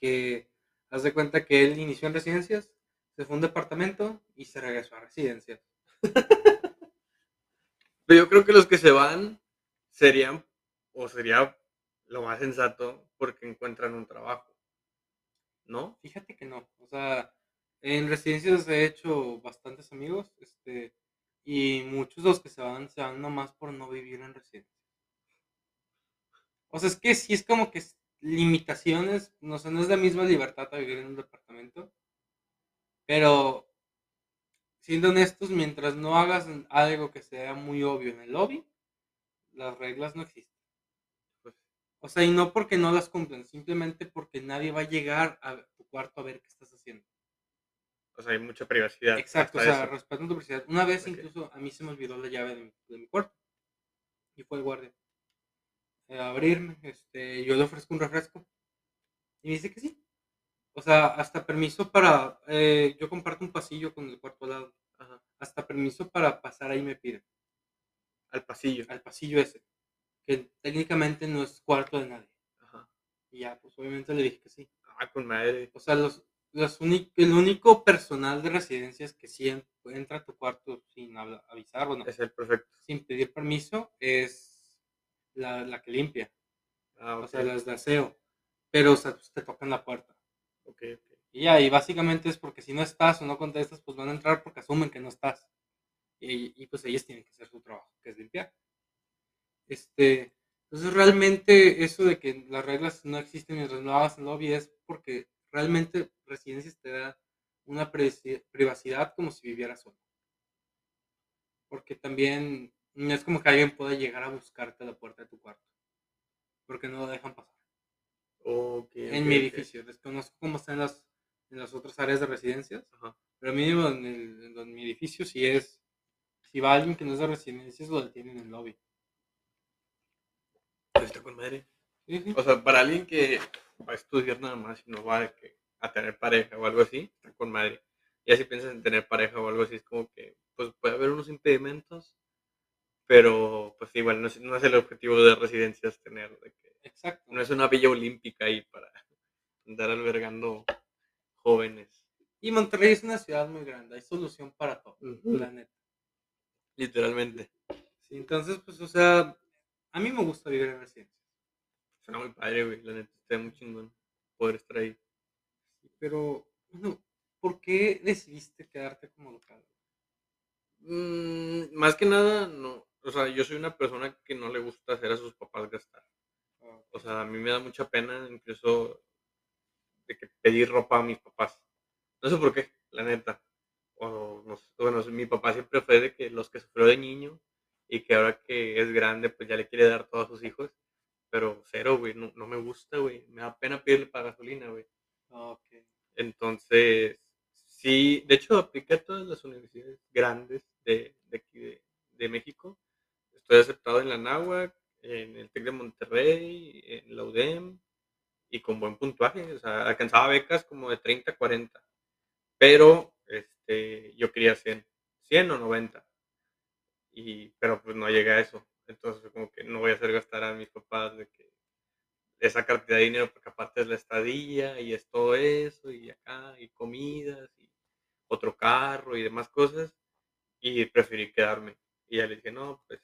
que haz de cuenta que él inició en residencias, se fue a un departamento y se regresó a residencias. Pero yo creo que los que se van serían, o sería lo más sensato, porque encuentran un trabajo. ¿No? Fíjate que no, o sea, en residencias he hecho bastantes amigos, este, y muchos de los que se van, se van nomás por no vivir en residencias. O sea, es que sí es como que limitaciones, no sé, no es la misma libertad a vivir en un departamento, pero siendo honestos, mientras no hagas algo que sea muy obvio en el lobby, las reglas no existen. Pues, O sea, y no porque no las cumplan, simplemente porque nadie va a llegar a tu cuarto a ver qué estás haciendo. o sea, hay mucha privacidad. Exacto, o sea, eso. respetan tu privacidad. Una vez incluso a mí se me olvidó la llave de mi, de mi cuarto. Y fue el guardia. Eh, abrirme, este, yo le ofrezco un refresco. Y me dice que sí. O sea, hasta permiso para, eh, yo comparto un pasillo con el cuarto al lado. Ajá. Hasta permiso para pasar ahí me piden. Al pasillo. Al pasillo ese. Que técnicamente no es cuarto de nadie. Ajá. Y ya, pues obviamente le dije que sí. Ah, con madre. O sea, los, los el único personal de residencias que sí en- entra a tu cuarto sin avisar, bueno, Es el perfecto. sin pedir permiso, es la, la que limpia, Ah, o sea, las de aseo. Pero, o sea, pues, te tocan la puerta. ok, ok. Y y básicamente es porque si no estás o no contestas, pues van a entrar porque asumen que no estás. Y, y, pues ellos tienen que hacer su trabajo, que es limpiar. Este, entonces realmente eso de que las reglas no existen mientras no hagas el lobby es porque realmente residencias te da una privaci- privacidad como si vivieras solo. Porque también no es como que alguien pueda llegar a buscarte a la puerta de tu cuarto. Porque no lo dejan pasar. Ok, En mi edificio. Desconozco cómo está en las, en las otras áreas de residencias. Ajá. Pero mínimo en, el, en mi edificio si es, si va alguien que no es de residencias, lo detienen en el lobby. Pues está con madre. Sí, sí. O sea, para alguien que va a estudiar nada más y no va de que a tener pareja o algo así, está con madre. Ya si piensas en tener pareja o algo así, es como que, pues puede haber unos impedimentos, pero pues igual no es, no es el objetivo de residencias tener, de que Exacto. no es una villa olímpica ahí para andar albergando jóvenes. Y Monterrey es una ciudad muy grande, hay solución para todo, la neta. Literalmente. Sí, entonces, pues, o sea, a mí me gusta vivir en residencias. Suena muy padre, güey. La neta está muy chingón poder estar ahí. Pero, bueno, ¿por qué decidiste quedarte como local? Mm, más que nada, no. O sea, yo soy una persona que no le gusta hacer a sus papás gastar. Ah, O sea, a mí me da mucha pena incluso de que pedir ropa a mis papás. No sé por qué, la neta. O, no sé, bueno, mi papá siempre fue de que los que sufrió de niño y que ahora que es grande, pues ya le quiere dar todo a sus hijos. Pero cero, güey, no, no me gusta, güey. Me da pena pedirle para gasolina, güey. ok. Entonces, sí, de hecho apliqué a todas las universidades grandes de, de aquí de, de México. Estoy aceptado en la NAHUAC, en el TEC de Monterrey, en la UDEM y con buen puntuaje. O sea, alcanzaba becas como de 30, 40. Pero este, yo quería 100, 100 o 90. Y, pero pues no llegué a eso. Entonces como que no voy a hacer gastar a mis papás de que esa cantidad de dinero porque aparte es la estadía y es todo eso y acá y comidas y otro carro y demás cosas y preferí quedarme. Y ya le dije, no, pues,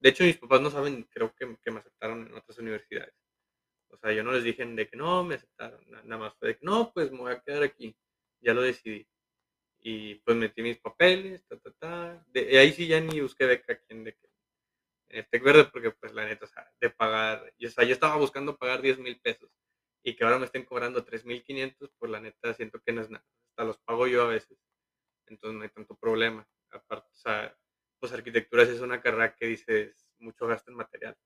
de hecho mis papás no saben, creo que, que me aceptaron en otras universidades. O sea, yo no les dije de que no, me aceptaron, nada más fue de que no, pues me voy a quedar aquí, ya lo decidí. Y pues metí mis papeles, ta, ta, ta. De, ahí sí ya ni busqué de quién de que este verde porque pues la neta, o sea, de pagar, yo, o sea, yo estaba buscando pagar 10 mil pesos y que ahora me estén cobrando 3.500, pues la neta siento que no es nada. Hasta los pago yo a veces. Entonces no hay tanto problema. Aparte, o sea, pues arquitectura es una carrera que dices mucho gasto en material.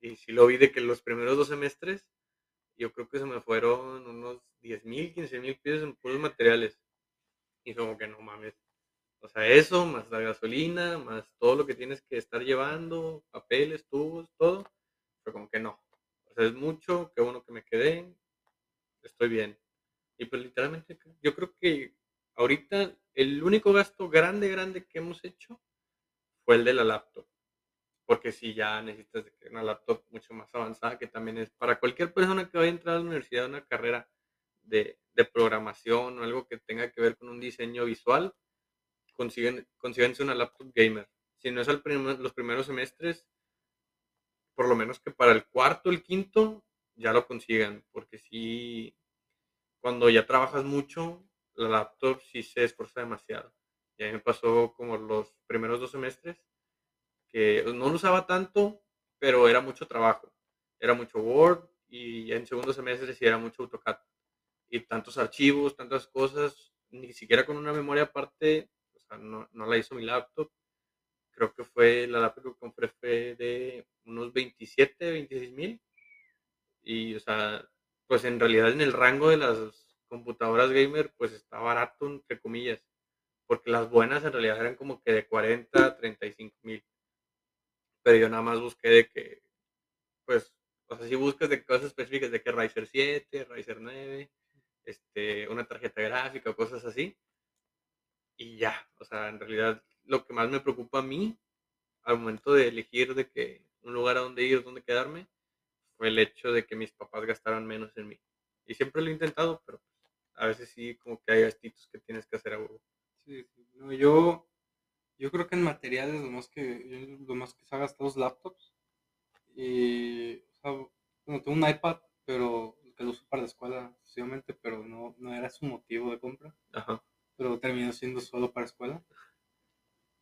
Y si lo vi de que los primeros dos semestres, yo creo que se me fueron unos 10 mil, 15 mil pesos en puros materiales. Y como que no mames. O sea, eso, más la gasolina, más todo lo que tienes que estar llevando, papeles, tubos, todo. Pero como que no. O sea, es mucho, qué bueno que me quedé, estoy bien. Y pues literalmente, yo creo que ahorita el único gasto grande, grande que hemos hecho fue el de la laptop. Porque si ya necesitas una laptop mucho más avanzada, que también es para cualquier persona que vaya a entrar a la universidad, una carrera de, programación o algo que tenga que ver con un diseño visual, consiguen, consíguense una laptop gamer. Si no es el los primeros semestres, por lo menos que para el cuarto, el quinto, ya lo consigan, porque si cuando ya trabajas mucho, la laptop sí se esfuerza demasiado. Y me pasó como los primeros dos semestres, que no lo usaba tanto, pero era mucho trabajo. Era mucho Word y en segundo semestre sí era mucho AutoCAD. Y tantos archivos, tantas cosas, ni siquiera con una memoria aparte no, no, la hizo mi laptop. Creo que fue la laptop que compré fue de unos 27, 26 mil. Y, o sea, pues en realidad en el rango de las computadoras gamer, pues está barato, entre comillas. Porque las buenas en realidad eran como que de 40 35 mil. Pero yo nada más busqué de que, pues, o sea, si buscas de cosas específicas de que Ryzer 7, Ryzer 9, este, una tarjeta gráfica, cosas así, y ya, o sea, en realidad lo que más me preocupa a mí al momento de elegir de que un lugar a donde ir, donde quedarme, fue el hecho de que mis papás gastaran menos en mí. Y siempre lo he intentado, pero a veces sí como que hay gastitos que tienes que hacer a huevo. Sí, no, yo, yo creo que en materiales lo más que, lo más que se ha gastado es laptops. Y, o sea, bueno, tengo un iPad, pero que lo uso para la escuela exclusivamente, pero no, no era su motivo de compra. Ajá pero terminó siendo solo para escuela.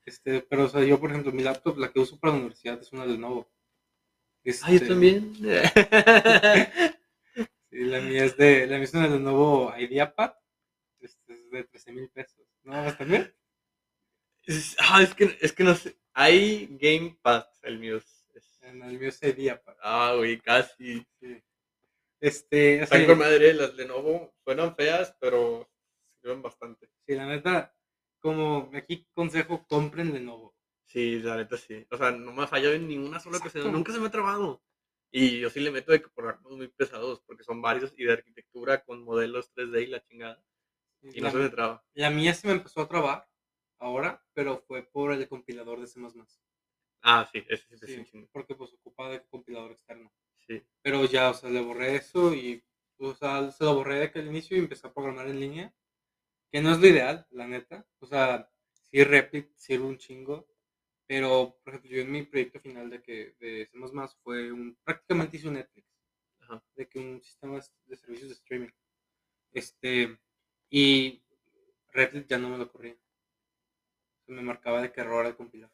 Este, pero, o sea, yo, por ejemplo, mi laptop, la que uso para la universidad es una Lenovo. Este, ah, yo también. sí, la mía es de, la mía es una Lenovo IdeaPad. Este, es de 13 mil pesos. ¿No vas también? Es, ah, es que, es que no sé. Hay Gamepad, el mío. Es, el mío IdeaPad. Ah, güey, casi. Sí. Este, sea, madre, las Lenovo suenan feas, pero bastante. Sí, la neta, como aquí consejo, compren Lenovo. Sí, la neta sí. O sea, no me ha fallado en ninguna sola ocasión. Nunca se me ha trabado. Y yo sí le meto de que por muy pesados, porque son varios y de arquitectura con modelos 3D y la chingada. Y no se me traba. La mía se me empezó a trabar ahora, pero fue por el compilador de C++. Ah, sí, ese sí, sí Porque pues ocupa de compilador externo. Sí. Pero ya, o sea, le borré eso y, o sea, se lo borré de aquel inicio y empecé a programar en línea que no es lo ideal, la neta. O sea, sí Replit sirve un chingo, pero por ejemplo yo en mi proyecto final de que de Más fue un, prácticamente hice un Netflix, de que un sistema de servicios de streaming. Este, y Replit ya no me lo corría. Me marcaba de que error al compilar.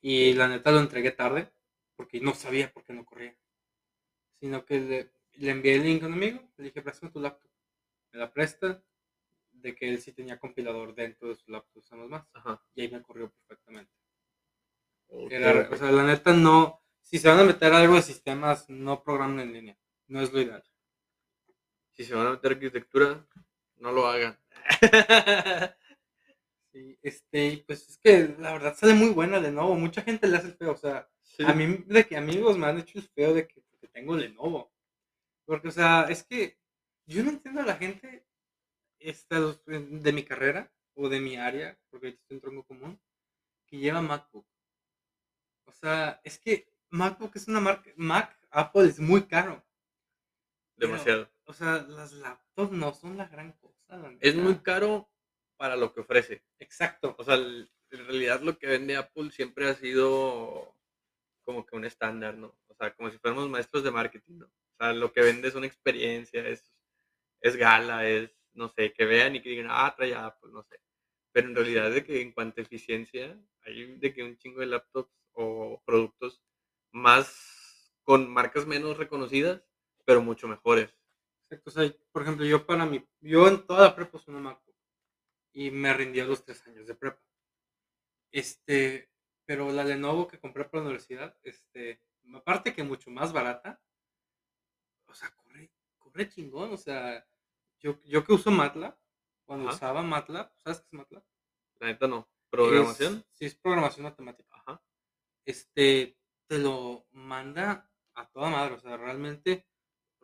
Y la neta lo entregué tarde, porque no sabía por qué no corría. Sino que le, le envié el link a un amigo, le dije, préstame tu laptop. Me la presta, de que él sí tenía compilador dentro de su laptop usamos más. Y ahí me corrió perfectamente. o sea, la neta no, si se van a meter algo de sistemas, no programen en línea. No es lo ideal. Si se van a meter arquitectura, no lo hagan. sí, este, pues es que la verdad sale muy buena Lenovo. Mucha gente le hace el feo. O sea, a mí, de que amigos me han hecho el feo de que, que tengo Lenovo. Porque, o sea, es que yo no entiendo a la gente de mi carrera o de mi área, porque estoy en tronco común, que lleva MacBook. O sea, es que MacBook es una marca, Mac, Apple es muy caro. Pero, Demasiado. O sea, las laptops no son la gran cosa. la Es muy caro para lo que ofrece. Exacto. O sea, en realidad lo que vende Apple siempre ha sido como que un estándar, ¿no? O sea, como si fuéramos maestros de marketing, ¿no? O sea, lo que vende es una experiencia, es, es gala, es, no sé, que vean y que digan, ah, trae Apple, no sé. Pero en realidad de que en cuanto a eficiencia, hay de que un chingo de laptops o productos más con marcas menos reconocidas, pero mucho mejores. Exacto, o sea, por ejemplo, yo para mi, yo en toda la prepa usé una MacBook y me rindí a los tres años de prepa. Este, pero la Lenovo que compré para la universidad, este, aparte que mucho más barata, o sea, corre, corre chingón, o sea, yo, yo que uso MATLAB, cuando Ajá. usaba MATLAB, ¿sabes qué es MATLAB? La neta no. ¿Programación? Es- sí, es programación matemática. Ajá. este, te lo manda a toda madre. O sea, realmente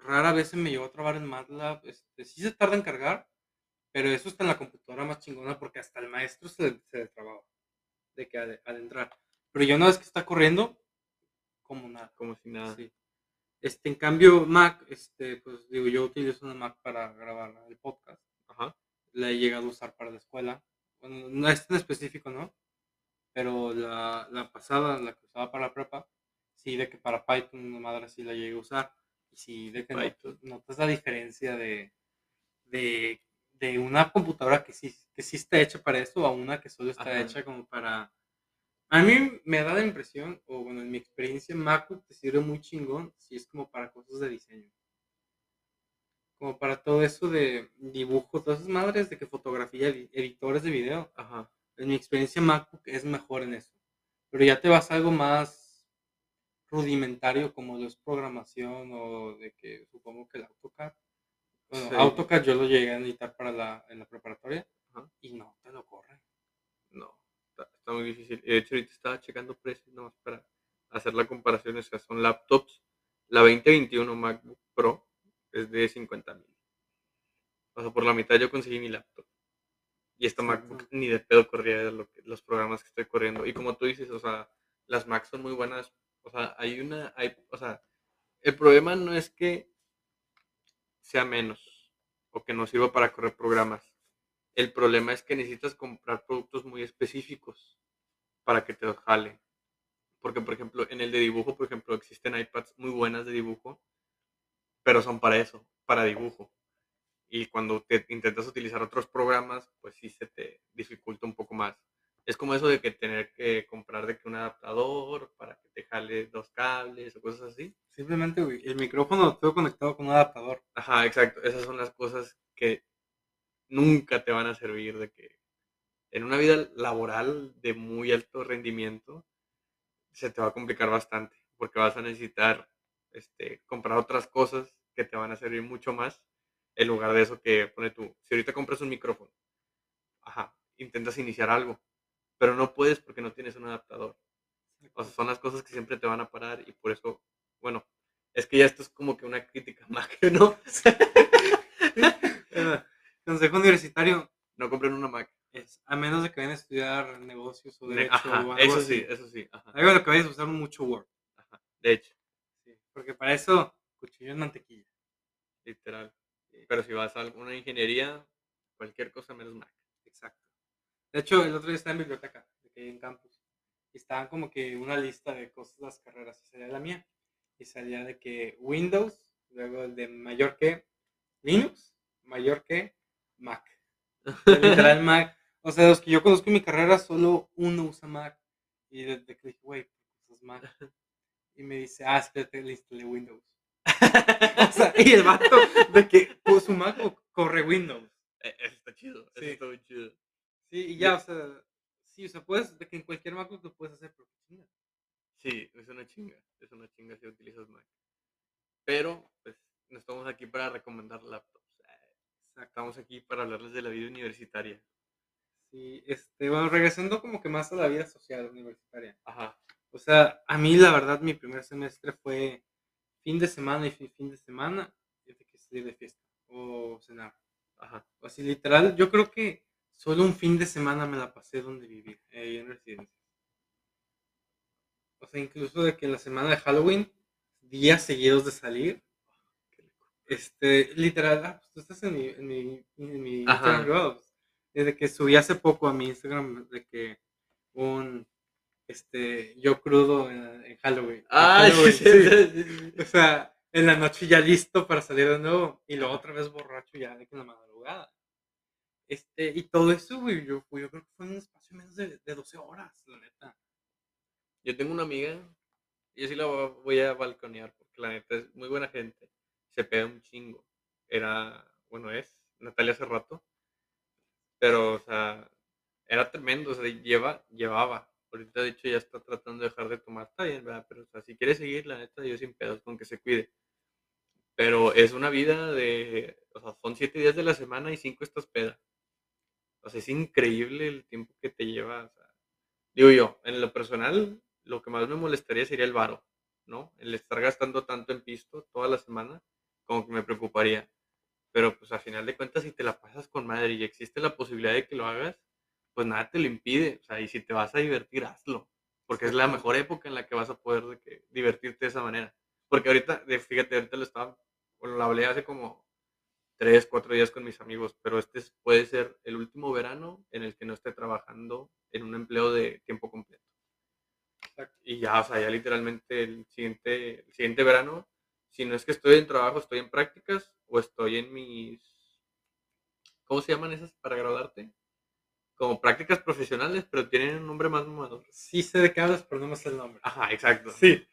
rara vez se me llegó a trabar en MATLAB. Este, sí se tarda en cargar, pero eso está en la computadora más chingona porque hasta el maestro se, se le trababa de que al, al entrar. Pero yo una vez que está corriendo, como nada. Como si nada. Sí. Este, en cambio, Mac, este, pues digo, yo utilizo una Mac para grabar el podcast. Ajá. La he llegado a usar para la escuela. Bueno, no es en específico, ¿no? Pero la, la pasada, la que usaba para la prepa, sí, de que para Python, una madre sí la llegué a usar. Y sí, de que notas, notas la diferencia de, de, de una computadora que sí, que sí está hecha para eso a una que solo está Ajá. hecha como para... A mí me da la impresión, o bueno, en mi experiencia, MacBook te sirve muy chingón si es como para cosas de diseño. Como para todo eso de dibujo, todas esas madres de que fotografía, edi- editores de video. Ajá. En mi experiencia, MacBook es mejor en eso. Pero ya te vas a algo más rudimentario como lo es programación o de que supongo que el AutoCAD. Bueno, Sí. AutoCAD yo lo llegué a necesitar para la, en la preparatoria Ajá. y no te lo corre. No, está, está muy difícil. De hecho, ahorita estaba checando precios nomás para hacer la comparación. O sea, son laptops. La 2021 MacBook Pro es de 50 mil. O sea, por la mitad yo conseguí mi laptop. Y esta. MacBook ni de pedo corría lo que- los programas que estoy corriendo. Y como tú dices, o sea, las Macs son muy buenas. O sea, hay una. Hay, o sea, el problema no es que sea menos o que no sirva para correr programas. El problema es que necesitas comprar productos muy específicos para que te los. Porque, por ejemplo, en el de dibujo, por ejemplo, existen iPads muy buenas de dibujo, pero son para eso, para dibujo. Y cuando te intentas utilizar otros programas, pues sí se te dificulta un poco más. Es como eso de que tener que comprar de que un adaptador para que te jale dos cables o cosas así. Simplemente, güey, el micrófono lo tengo conectado con un adaptador. Ajá, exacto. Esas son las cosas que nunca te van a servir de que en una vida laboral de muy alto rendimiento se te va a complicar bastante porque vas a necesitar este, comprar otras cosas que te van a servir mucho más en lugar de eso que pone tú. Si ahorita compras un micrófono, ajá, intentas iniciar algo, pero no puedes porque no tienes un adaptador. O sea, son las cosas que siempre te van a parar y por eso, bueno, es que ya esto es como que una crítica más que no. Consejo universitario No compren una Mac. es, a menos de que vayan a estudiar negocios o derecho Ajá, o algo eso así. sí, eso sí. Ajá, Algo en lo que vayas a usar mucho Word. ajá. De hecho, Sí, porque para eso, cuchillo en mantequilla. literal. Pero si vas a alguna ingeniería, cualquier cosa menos Mac. Exacto. De hecho, el otro día estaba en biblioteca, de que hay en campus. Y estaban como que una lista de cosas las carreras. Y salía la mía. Y salía de que Windows, luego el de mayor que Linux, mayor que Mac. Literal Mac. O sea, los que yo conozco en mi carrera, solo uno usa Mac. Y desde que dije, güey, ¿por qué usas Mac? Y me dice, ah, es que te le instalé Windows. O sea, y el vato de que su Mac corre Windows. Eh, Eso está chido, eso Sí. está muy chido. Sí, y ya, o sea, sí, o sea, puedes, de que en cualquier MacBook lo puedes hacer, pero chinga. Sí, es una chinga, es una chinga si utilizas Mac. Pero, pues, no estamos aquí para recomendar laptops. Exacto. Estamos aquí para hablarles de la vida universitaria. Sí, este, bueno, regresando como que más a la vida social universitaria. Ajá. O sea, a mí la verdad mi primer semestre fue fin de semana y fin, de semana, y de que salir de fiesta o cenar. Ajá. O así literal, yo creo que solo un fin de semana me la pasé donde vivir, eh, en residencia. O sea, incluso de que en la semana de Halloween, días seguidos de salir, este, literal, ah, pues tú estás en mi, en mi, en mi. Instagram, ¿no? desde que subí hace poco a mi Instagram de que un, este, yo crudo en, en Halloween. en Ah, Halloween, sí, sí, sí. O sea, en la noche ya listo para salir de nuevo y luego otra vez borracho ya de que en la madrugada. Este, y todo eso, güey, yo, yo creo que fue en un espacio menos de, de 12 horas, la neta. Yo tengo una amiga, yo sí la vo- voy a balconear porque la neta es muy buena gente. Se pega un chingo. Era, bueno, es Natalia hace rato. Pero, o sea, era tremendo. O sea, lleva, llevaba. Ahorita, de hecho, ya está tratando de dejar de tomar. Está bien, ¿verdad? Pero, o sea, si quiere seguir, la neta, yo sin pedos, con que se cuide. Pero es una vida de, o sea, son siete días de la semana y cinco estás peda. O sea, es increíble el tiempo que te lleva. o sea, digo yo, en lo personal, lo que más me molestaría sería el varo, ¿no? El estar gastando tanto en pisto toda la semana, como que me preocuparía. Pero pues a final de cuentas, si te la pasas con madre y existe la posibilidad de que lo hagas, pues nada te lo impide. O sea, y si te vas a divertir, hazlo. Porque es la mejor época en la que vas a poder de que, divertirte de esa manera. Porque ahorita, fíjate, ahorita lo estaba, bueno, lo hablé hace como tres, cuatro días con mis amigos, pero este es- puede ser el último verano en el que no esté trabajando en un empleo de tiempo completo. Y ya, o sea, ya literalmente el siguiente, el siguiente verano, si no es que estoy en trabajo, estoy en prácticas o estoy en mis, ¿cómo se llaman esas para graduarte? Como prácticas profesionales, pero tienen un nombre más mamador. Sí sé de qué hablas, pero no me sé el nombre. Ajá, exacto. Sí.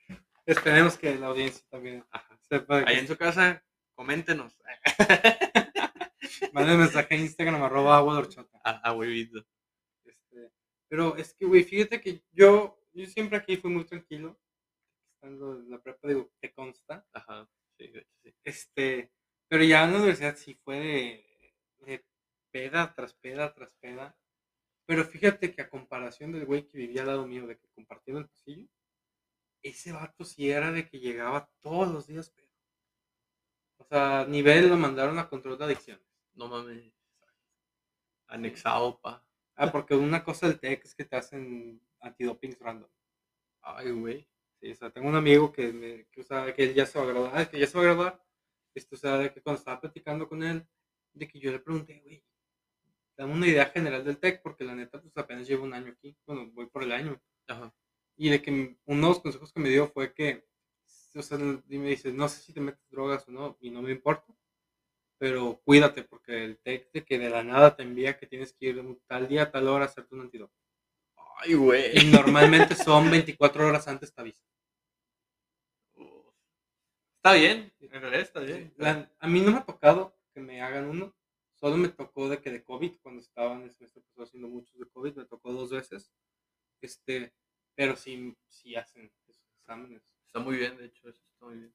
Esperemos que la audiencia también Ajá. sepa. Ahí en su casa, coméntenos. Manden mensaje a Instagram, arroba agua de horchata. A, a huevito. Este, pero es que, güey, fíjate que yo, yo siempre aquí fui muy tranquilo. Estando en la prepa, digo, te consta. Ajá, sí, sí. Este, pero ya en la universidad sí fue de, de peda tras peda tras peda. Pero fíjate que a comparación del güey que vivía al lado mío, de que compartía el pasillo, ese vato sí era de que llegaba todos los días pedo. O sea, nivel lo mandaron a control de adicciones. No mames. Anexado, pa. Ah, porque una cosa del TEC es que te hacen antidopings random. Ay, güey. Sí, o sea, tengo un amigo que, me, que, o sea, que él ya se va a graduar, ah, que ya se va a graduar. Esto, o sea, de que cuando estaba platicando con él, de que yo le pregunté, güey, dame una idea general del TEC, porque la neta, pues apenas llevo un año aquí, bueno, voy por el año. Ajá. Y de que uno de los consejos que me dio fue que, o sea, y me dice, no sé si te metes drogas o no, y no me importa, pero cuídate, porque el TEC de que de la nada te envía que tienes que ir tal día, a tal hora a hacerte un antídoto. Ay, güey. Y normalmente son 24 horas antes te avisa. Uf. Está bien, en realidad está bien. La- a mí no me ha tocado que me hagan uno, solo me tocó de que de COVID, cuando estaba en el semestre pasado haciendo muchos de COVID, me tocó dos veces, este, pero sí, sí hacen esos exámenes. Está muy bien, de hecho, eso está muy bien.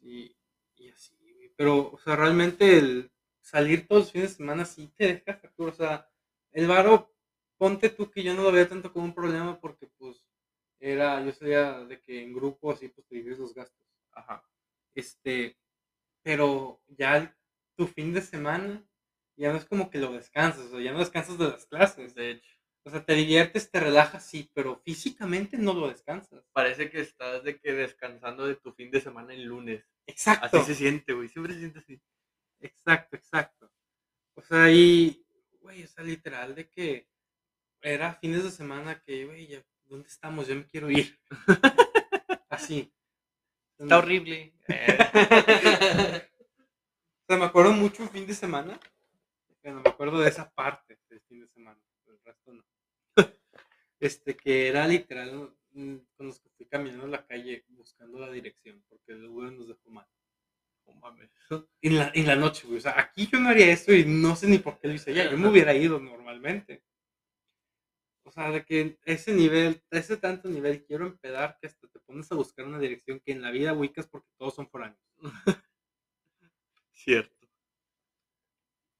Sí, y así. Pero, o sea, realmente el salir todos los fines de semana sí te deja factura. O sea, el varo, ponte tú que yo no lo veía tanto como un problema porque, pues, era, yo salía de que en grupo así, pues, te divides los gastos. Ajá. Este, pero ya el- tu fin de semana ya no es como que lo descansas, o sea, ya no descansas de las clases. De hecho, O sea, te diviertes, te relajas, sí, pero físicamente no lo descansas. parece que estás de que descansando de tu fin de semana el lunes. Exacto. Así se siente, güey. Siempre se siente así. Exacto, exacto. O sea, y, güey, o sea, literal de que era fines de semana que, güey, ya, ¿dónde estamos? Yo me quiero ir. Así. Está horrible. O sea, me acuerdo mucho un fin de semana, pero me acuerdo de esa parte del fin de semana, el resto no. Este, que era literal mm, con los que fui caminando en la calle buscando la dirección, porque el Uber nos dejó mal. Mames. En la, en la noche, güey. O sea, aquí yo no haría eso y no sé ni por qué lo hice allá. Yo me hubiera ido normalmente. O sea, de que ese nivel, ese tanto nivel, quiero empedar que hasta te pones a buscar una dirección que en la vida ubicas porque todos son foráneos. Cierto.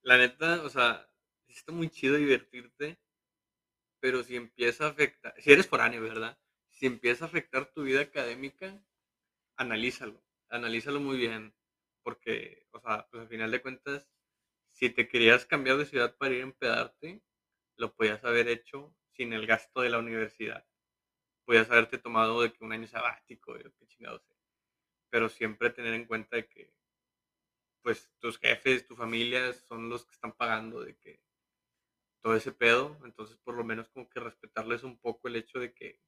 La neta, o sea, está muy chido divertirte, pero si empieza a afectar, si eres foráneo, ¿verdad? Si empieza a afectar tu vida académica, analízalo, analízalo muy bien, porque, o sea, pues al final de cuentas, si te querías cambiar de ciudad para ir a empedarte, lo podías haber hecho sin el gasto de la universidad. podías haberte tomado de que un año sabático, yo qué chingados sé. Pero siempre tener en cuenta de que, pues, tus jefes, tu familia son los que están pagando de que todo ese pedo. Entonces, por lo menos como que respetarles un poco el hecho de que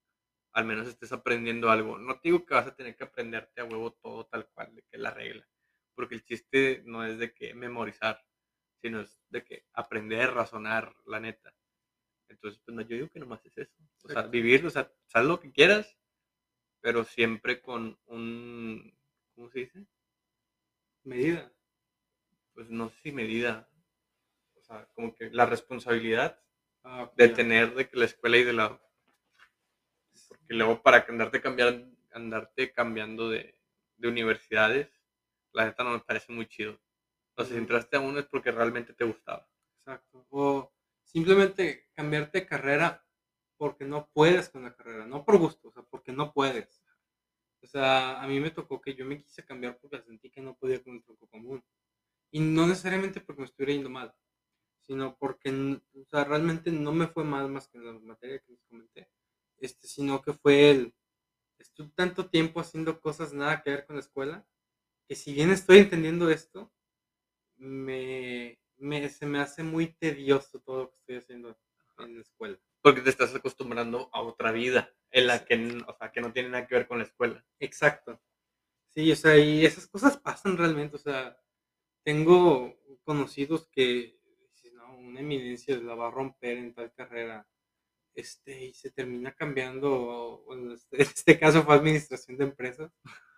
al menos estés aprendiendo algo. No te digo que vas a tener que aprenderte a huevo todo tal cual, de que la regla. Porque el chiste no es de que memorizar, sino es de que aprender, razonar, la neta. Entonces, pues no, yo digo que nomás es eso. O sea, vivir, o sea, haz lo que quieras, pero siempre con un, ¿cómo se dice? Medida. Pues no sé si medida. Sea, como que la responsabilidad Ah, de tener de que la escuela y de lado. Porque luego para andarte cambiar, andarte cambiando de, de universidades, la neta no me parece muy chido. Sea, si entraste a uno es porque realmente te gustaba. Exacto. O simplemente cambiarte de carrera porque no puedes con la carrera, no por gusto, o sea, porque no puedes. O sea, a mí me tocó que yo me quise cambiar porque sentí que no podía con el tronco común. Y no necesariamente porque me estuviera yendo mal, sino porque, o sea, realmente no me fue mal más que en la materia que les comenté, este, sino que fue el, estuve tanto tiempo haciendo cosas nada que ver con la escuela, que si bien estoy entendiendo esto, me, me- se me hace muy tedioso todo lo que estoy haciendo en la escuela. Porque te estás acostumbrando a otra vida, en la que, o sea, que no tiene nada que ver con la escuela. Exacto. Sí, o sea, y esas cosas pasan realmente, o sea, tengo conocidos que, una eminencia la va a romper en tal carrera, este, y se termina cambiando, este- en este caso fue administración de empresas,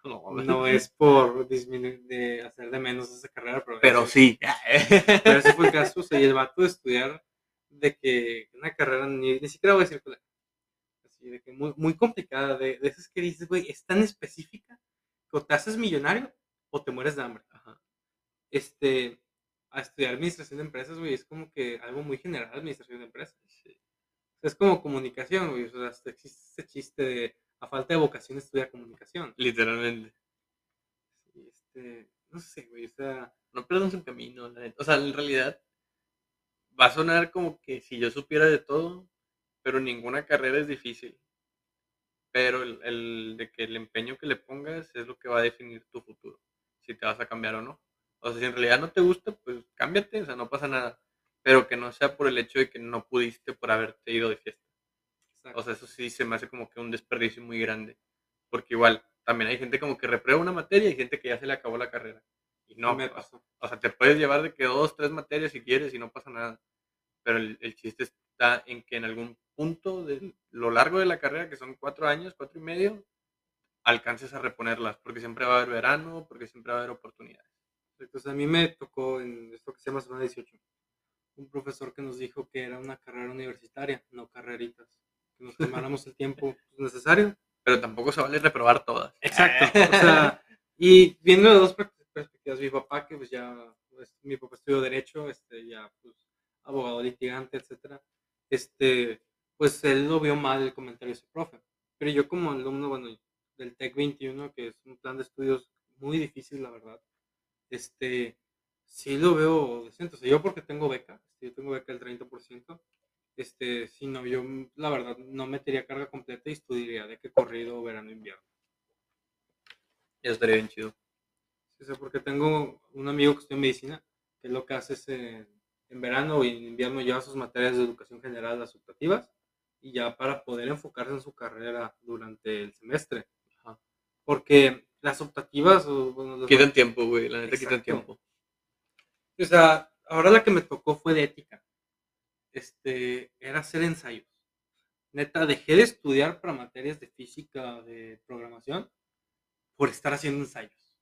No, no es por disminuir, de hacer de menos esa carrera, pero, Pero ese- sí. pero ese fue el caso, o sea, y el vato de estudiar de que una carrera, ni, ni siquiera voy a decir cuál así de que muy, muy complicada, de, de esas que dices, güey, es tan específica que o te haces millonario o te mueres de hambre. Ajá. Este, a estudiar administración de empresas, güey, es como que algo muy general, administración de empresas. Sí. O sea, es como comunicación, güey, o sea, hasta existe ese chiste de, a falta de vocación estudia comunicación. Literalmente. Este, no sé, güey, o sea, No pierdas un camino, la. O sea, en realidad va a sonar como que si yo supiera de todo, pero ninguna carrera es difícil. Pero el, el de que el empeño que le pongas es lo que va a definir tu futuro, si te vas a cambiar o no. O sea, si en realidad no te gusta, pues cámbiate, o sea, no pasa nada. Pero que no sea por el hecho de que no pudiste por haberte ido de fiesta. exacto. O sea, eso sí se me hace como que un desperdicio muy grande. Porque igual, también hay gente como que reprueba una materia y gente que ya se le acabó la carrera. Y no, me pasó. o sea, te puedes llevar de que dos, tres materias si quieres y no pasa nada. Pero el, el chiste está en que en algún punto de lo largo de la carrera, que son cuatro años, cuatro y medio, alcances a reponerlas. Porque siempre va a haber verano, porque siempre va a haber oportunidades. Entonces a mí me tocó en esto que se llama Semana 18, un profesor que nos dijo que era una carrera universitaria, no carreritas, que nos tomáramos el tiempo necesario. Pero tampoco se vale reprobar todas. Exacto. O sea, y viendo de dos per- perspectivas, mi papá, que pues ya, pues, mi papá estudió Derecho, este, ya, pues, abogado litigante, etcétera, este, pues él lo vio mal el comentario de ese profe. Pero yo como alumno, bueno, del TEC 21, que es un plan de estudios muy difícil, la verdad, este, sí lo veo decente. O sea, yo porque tengo beca, este, yo tengo beca del 30%, este, si no, yo la verdad no metería carga completa y estudiaría de qué corrido verano invierno. Eso estaría bien chido. Sí, o sea, porque tengo un amigo que estudia medicina, que lo que hace es en, en verano y en invierno lleva sus materias de educación general, las optativas, y ya para poder enfocarse en su carrera durante el semestre. Ajá. Porque las optativas, o, bueno, Quitan tiempo, güey. La neta quitan tiempo. O sea, ahora la que me tocó fue de ética. Este, era hacer ensayos. Neta, dejé de estudiar para materias de física, de programación, por estar haciendo ensayos.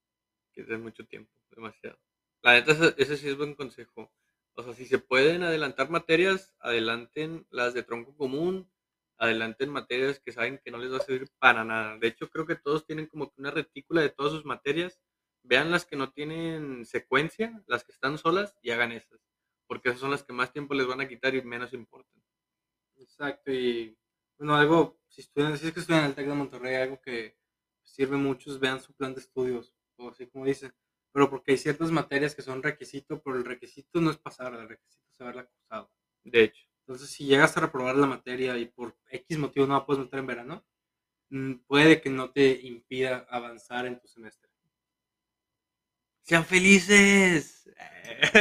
Quitan mucho tiempo. Demasiado. La neta, ese, ese sí es buen consejo. O sea, si se pueden adelantar materias, adelanten las de tronco común, adelanten materias que saben que no les va a servir para nada. De hecho, creo que todos tienen como que una retícula de todas sus materias. Vean las que no tienen secuencia, las que están solas y hagan esas. Porque esas son las que más tiempo les van a quitar y menos importan. Exacto, y bueno, algo, si, estudian, si es que estudian en el TEC de Monterrey, algo que sirve mucho es vean su plan de estudios, o así como dicen, pero porque hay ciertas materias que son requisito, pero el requisito no es pasar, el requisito es haberla cursado. De hecho, entonces, si llegas a reprobar la materia y por X motivo no la puedes meter en verano, mm, puede que no te impida avanzar en tu semestre. ¡Sean felices!